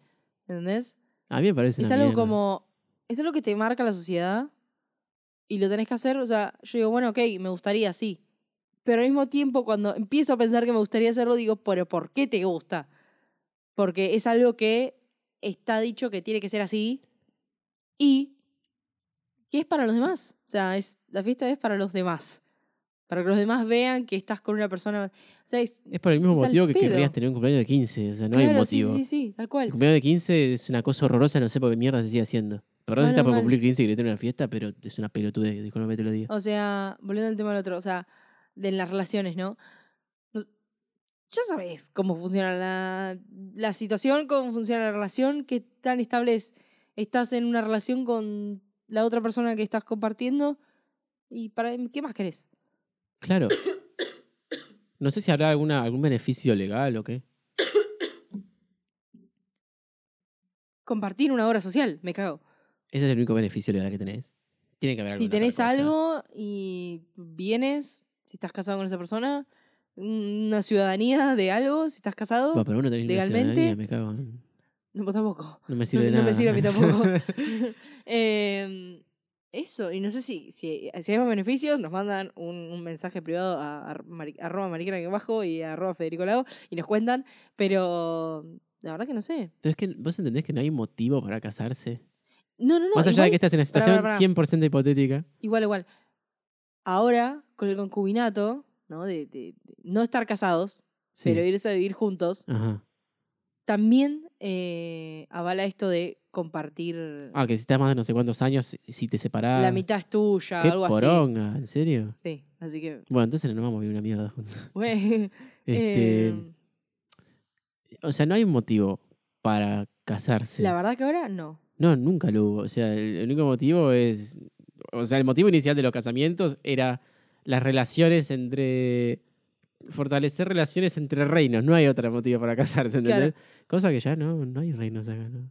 ¿entendés? A mí me parece Es una algo mierda. como, es algo que te marca la sociedad y lo tenés que hacer, o sea, yo digo, bueno, ok, me gustaría, sí. Pero al mismo tiempo, cuando empiezo a pensar que me gustaría hacerlo, digo, pero ¿por qué te gusta? Porque es algo que está dicho que tiene que ser así y que es para los demás. O sea, es, la fiesta es para los demás. Para que los demás vean que estás con una persona. O sea, es, Es por el mismo motivo que pedo. querrías tener un cumpleaños de 15. O sea, no hay un Claro, sí, motivo. sí, sí, tal El cual. cumpleaños de 15 es una cosa horrorosa, no sé por qué mierda se sigue haciendo. Perdón si está por cumplir 15 y querés tener una fiesta, pero es una pelotudez, disculpame te lo diga. O sea, volviendo al tema del otro, o sea, de las relaciones, ¿no? Ya sabes cómo funciona la, la situación, cómo funciona la relación, qué tan estable es. Estás en una relación con la otra persona que estás compartiendo y para qué más querés. Claro. No sé si habrá alguna, algún beneficio legal o qué. Compartir una hora social, me cago. Ese es el único beneficio legal que tenés. Tiene que haber Si tenés algo y vienes, si estás casado con esa persona, una ciudadanía de algo, si estás casado, Bueno, pero uno tenés una legalmente, ciudadanía, me cago. no, vos tampoco. No me sirve de no, nada. me sirve a mí tampoco. Eh, eso, y no sé si, si, si hay más beneficios, nos mandan un, un mensaje privado a, a mari- arroba mariquera que bajo y a arroba Federico Lago y nos cuentan, pero la verdad que no sé. Pero es que vos entendés que no hay motivo para casarse. No, no, no. Más allá igual, de que estás en una situación pará, 100% hipotética. igual, igual. Ahora, con el concubinato, ¿no? De, de- de no estar casados, Sí. pero irse a vivir juntos, Ajá. también eh, avala esto de compartir. Ah, que si estás más de no sé cuántos años, si- te separás. La mitad es tuya, Qué algo así. poronga, ¿en serio? Sí, así que. Bueno, entonces no vamos a vivir una mierda juntos. Este, eh, O sea, no hay un motivo para casarse. La verdad que ahora no. No, nunca lo hubo. O sea, el único motivo es. O sea, el motivo inicial de los casamientos era las relaciones entre. Fortalecer relaciones entre reinos. No hay otro motivo para casarse, Claro. ¿entendés? Cosa que ya no, no hay reinos acá, ¿no?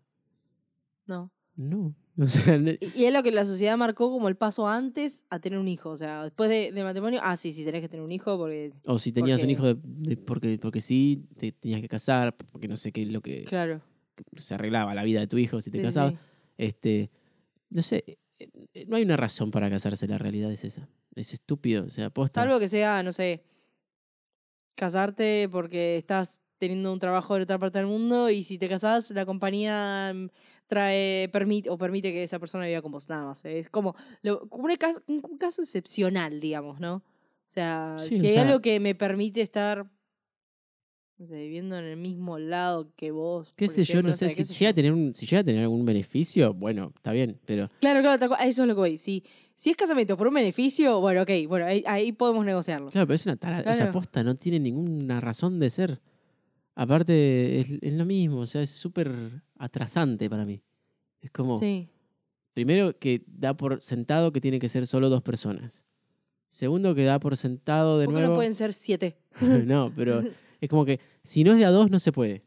No. No. O sea, Y, y es lo que la sociedad marcó como el paso antes a tener un hijo. O sea, después de, de matrimonio, ah, sí, sí, tenés que tener un hijo porque. o si tenías un hijo de, de- porque, porque sí, te tenías que casar, porque no sé qué es lo que, Claro. que se arreglaba la vida de tu hijo si te Sí, casabas. sí. Este, no sé, eh, eh, no hay una razón para casarse, la realidad es esa. Es estúpido, o sea, posta. Salvo que sea, no sé, casarte porque estás teniendo un trabajo en otra parte del mundo y si te casás, la compañía mm, trae, permite, o permite que esa persona viva con vos, nada más. Es como, lo- un, caso, un un caso excepcional, digamos, ¿no? O sea, Sí, si o hay sea- algo que me permite estar no sé, viviendo en el mismo lado que vos. qué sé yo, no sé, si qué sé llega, a tener un, si llega a tener algún beneficio, bueno, está bien, pero Claro, claro, eso es lo que voy. Si, si es casamiento por un beneficio, bueno, ok, bueno, ahí, ahí podemos negociarlo. claro, pero es una tarada, esa Claro. posta no tiene ninguna razón de ser. Aparte, es, es lo mismo, o sea, es súper atrasante para mí. Es como, Sí. primero que da por sentado que tiene que ser solo dos personas. Segundo que da por sentado de ¿Por qué nuevo. no pueden ser siete? no, pero es como que si no es de a dos, no se puede.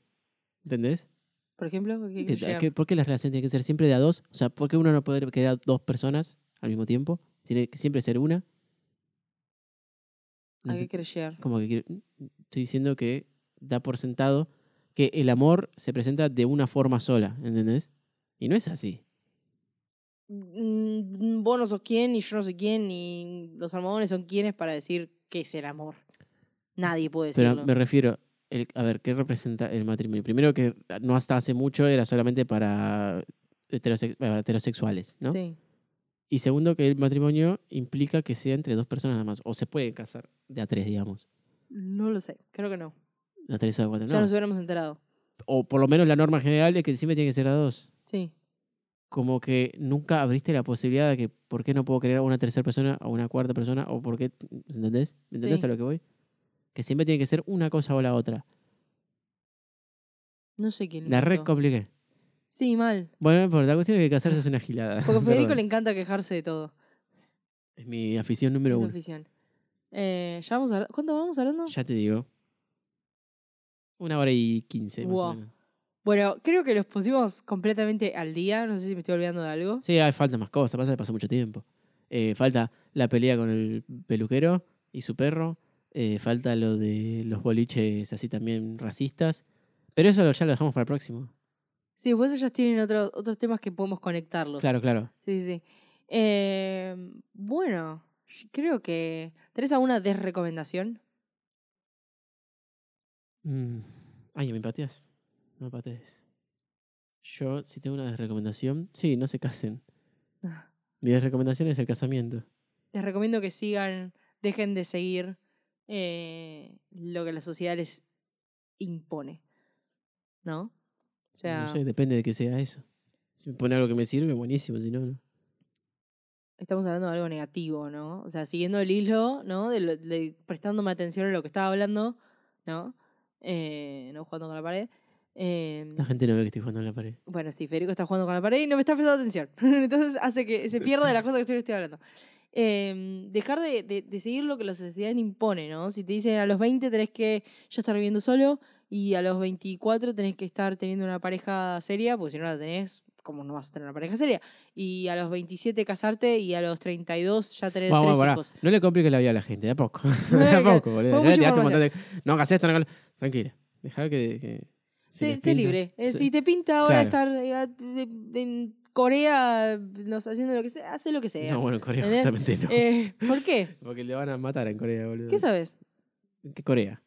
¿Entendés? Por ejemplo, ¿qué ¿Por qué la relación tiene que ser siempre de a dos? O sea, ¿por qué uno no puede querer a dos personas al mismo tiempo? Tiene que siempre ser una. No ¿A qué ent- quieres llegar? Como que quiero- estoy diciendo que da por sentado que el amor se presenta de una forma sola, ¿entendés? Y no es así. Mm, Vos no sos quién, ni yo no soy quién, ni los almohadones son quiénes para decir qué es el amor. Nadie puede Pero decirlo. me refiero, el- a ver, ¿qué representa el matrimonio? Primero que no hasta hace mucho era solamente para, heterose- para heterosexuales, ¿no? Sí. Y segundo que el matrimonio implica que sea entre dos personas nada más. O se pueden casar de a tres, digamos. No lo sé, creo que no. De a tres o de a cuatro, Ya no. nos hubiéramos enterado. O por lo menos la norma general es que siempre tiene que ser a dos. Sí. Como que nunca abriste la posibilidad de que por qué no puedo querer a una tercera persona o una cuarta persona o por qué, ¿entendés? ¿Me ¿Entendés Sí. a lo que voy? Que siempre tiene que ser una cosa o la otra. No sé quién. La red compliqué. Sí, mal. Bueno, no importa, la cuestión es que casarse es una gilada. Porque a Federico le encanta quejarse de todo. Es mi afición número Es mi uno. afición. Eh, ya vamos a... ¿Cuánto vamos hablando? Ya te digo. Una hora y quince, más o Wow. menos. Bueno, creo que los pusimos completamente al día. No sé si me estoy olvidando de algo. Sí, hay falta más cosas, pasa que pasó mucho tiempo. Eh, falta la pelea con el peluquero y su perro. eh, falta lo de los boliches así también racistas. Pero eso lo- ya lo dejamos para el próximo. Sí, pues ellos tienen otros otros temas que podemos conectarlos. Claro, claro. Sí, sí. Eh, bueno, creo que. ¿Tenés alguna desrecomendación? Mm, Ay, ¿me pateas? No me patees. Yo, si tengo una recomendación, sí, no se casen. Mi recomendación es el casamiento. Les recomiendo que sigan, dejen de seguir eh, lo que la sociedad les impone. ¿No? O sea, No sé, depende de que sea eso. Si me pone algo que me sirve, buenísimo, si no, no. estamos hablando de algo negativo, ¿no? O sea, siguiendo el hilo, ¿no? De, lo- de prestándome atención a lo que estaba hablando, ¿no? Eh, no jugando con la pared. Eh, La gente no ve que estoy jugando en la pared. Bueno, sí, Federico está jugando con la pared y no me está prestando atención. Entonces hace que se pierda de las cosas que estoy, hablando. Eh, dejar de, de- de seguir lo que la sociedad impone, ¿no? Si te dicen a los 20 tenés que ya estar viviendo solo y a los 24 tenés que estar teniendo una pareja seria, porque si no la tenés, ¿cómo no vas a tener una pareja seria? Y a los 27 casarte y a los 32 ya tener tres hijos. No le compliques la vida a la gente, de a poco. de a poco, boludo. No hagas esto, no. Tranquila. Dejá que... que Sé, libre. Eh. Si te pinta ahora Claro. estar eh, en Corea no sé, haciendo lo que sea, hace lo que sea. No, bueno, en Corea ¿Entendés? justamente no. Eh, ¿Por qué? Porque le van a matar en Corea, boludo. ¿Qué sabes? ¿En qué Corea?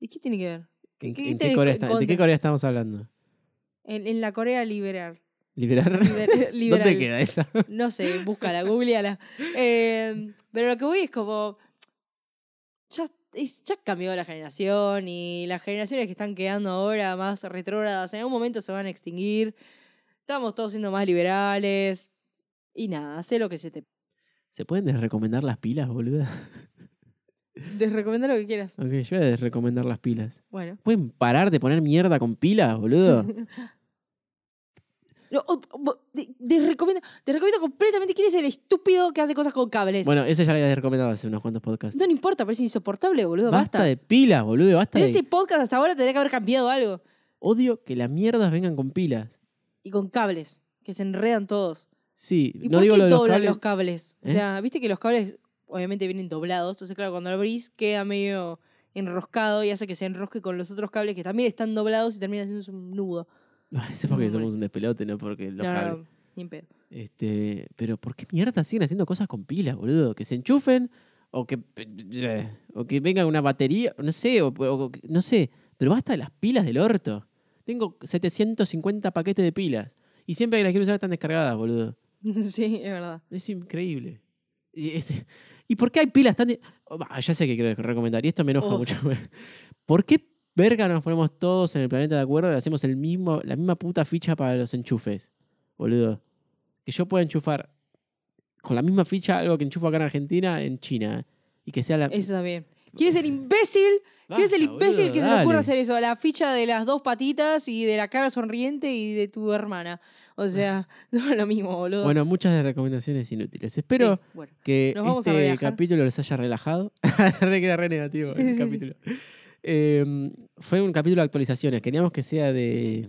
¿Y qué tiene que ver? ¿En, ¿Qué- en qué qué tenés Corea está- ¿De qué? Corea estamos hablando? En, en la Corea liberal. ¿Liberar? Liber- liberal. ¿Dónde queda esa? No sé, búscala, googleala. Eh, pero lo que voy es como. Ya, es- ya cambió la generación y las generaciones que están quedando ahora más retrógradas en algún momento se van a extinguir. Estamos todos siendo más liberales. Y nada, sé lo que se te. ¿Se pueden desrecomendar las pilas, boludo? Te recomiendo lo que quieras. Ok, yo voy a desrecomendar las pilas. Bueno. ¿Pueden parar de poner mierda con pilas, boludo? Te, recomiendo, te recomiendo completamente quién es el estúpido que hace cosas con cables. bueno, ese ya lo había recomendado hace unos cuantos podcasts. no, no importa, es insoportable, boludo. Basta, Basta. de pilas, boludo. Basta de... ese podcast hasta ahora tendría que haber cambiado algo. Odio que las mierdas vengan con pilas. y con cables, que se enredan todos. Sí, ¿Y no por digo qué lo de los doblan cables. los cables? O ¿Eh? sea, viste que los cables obviamente vienen doblados, entonces claro, cuando lo abrís queda medio enroscado y hace que se enrosque con los otros cables que también están doblados y termina haciendo un nudo. Eso es Eso porque somos un despelote, no porque los no, cables. no, ni en pedo. Este, pero ¿por qué mierda siguen haciendo cosas con pilas, boludo? Que se enchufen o que o que venga una batería, no sé, o, no sé, pero basta de las pilas del orto. Tengo 750 paquetes de pilas y siempre que las quiero usar están descargadas, boludo. sí, es verdad. Es increíble. Y, este- ¿y por qué hay pilas tan... de- oh, ya sé que quiero recomendar y esto me enoja Oh. mucho. ¿Por qué verga nos ponemos todos en el planeta de acuerdo y hacemos el mismo, la misma puta ficha para los enchufes? Boludo. Que yo pueda enchufar con la misma ficha algo que enchufo acá en Argentina, en China. Y que sea la... Eso también. ¿Quién es el imbécil? ¿Quién es el imbécil boludo, que se le ocurre hacer eso? La ficha de las dos patitas y de la cara sonriente y de tu hermana. O sea, no es lo mismo, boludo. Bueno, muchas de recomendaciones inútiles. Espero Sí, bueno. que este capítulo les haya relajado. re queda re negativo Sí, el sí. capítulo. Eh, fue un capítulo de actualizaciones. Queríamos que sea de,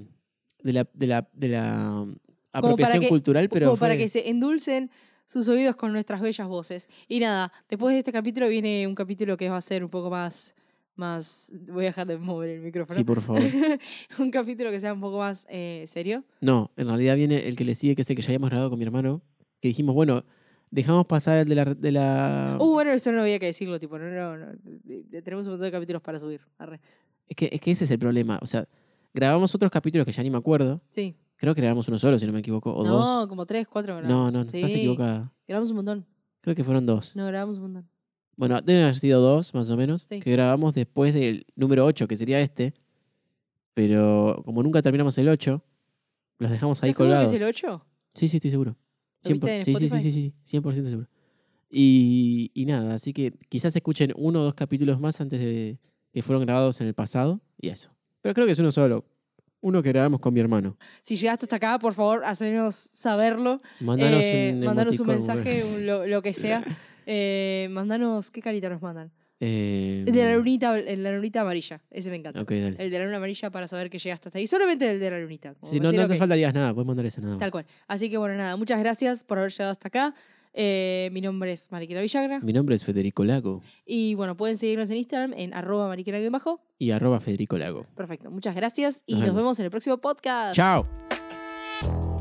de la, de la, de la apropiación que- cultural, pero Como para fue- que se endulcen sus oídos con nuestras bellas voces. Y nada, después de este capítulo viene un capítulo que va a ser un poco más. más voy a dejar de mover el micrófono. Sí, por favor. un capítulo que sea un poco más eh, serio. No, en realidad viene el que le sigue, que es el que ya habíamos grabado con mi hermano. Que dijimos, bueno, dejamos pasar el de la. De la... Uh, bueno, eso no había que decirlo, tipo, no, no, no, Tenemos un montón de capítulos para subir. Arre. es, que, es que ese es el problema. O sea, grabamos otros capítulos que ya ni me acuerdo. Sí. Creo que grabamos uno solo, si no me equivoco. O no, dos. como tres, cuatro No, grabamos. no, no, sí. estás equivocada. Grabamos un montón. Creo que fueron dos. No, grabamos un montón. Bueno, deben haber sido dos, más o menos, Sí. que grabamos después del número 8, que sería este. Pero como nunca terminamos el 8, los dejamos ahí ¿Estás seguro colgados. que es el 8? Sí, sí, estoy seguro. ¿Lo viste en sí, sí, sí, sí, sí, 100% seguro. Y, y nada, así que quizás escuchen uno o dos capítulos más antes de que fueron grabados en el pasado y eso. Pero creo que es uno solo. Uno que grabamos con mi hermano. Si llegaste hasta acá, por favor, hacernos saberlo. Mandanos Eh, un mandanos un emoticón, mensaje, un- lo, lo que sea. Eh, mandanos, ¿qué carita nos mandan? Eh, El de la lunita, el de la lunita amarilla, ese me encanta. Ok, dale. El de la luna amarilla para saber que llegaste hasta ahí. Solamente el de la lunita. Si no, no te ok, falta digas nada, puedes mandar eso nada más. Tal cual. Así que bueno, nada, muchas gracias por haber llegado hasta acá. Eh, mi nombre es Mariquera Villagra. Mi nombre es Federico Lago Y bueno, pueden seguirnos en Instagram en arroba mariquera bajo. y arroba Federico Lago. Perfecto, muchas gracias y Nos nos vemos. vemos en el próximo podcast. Chao.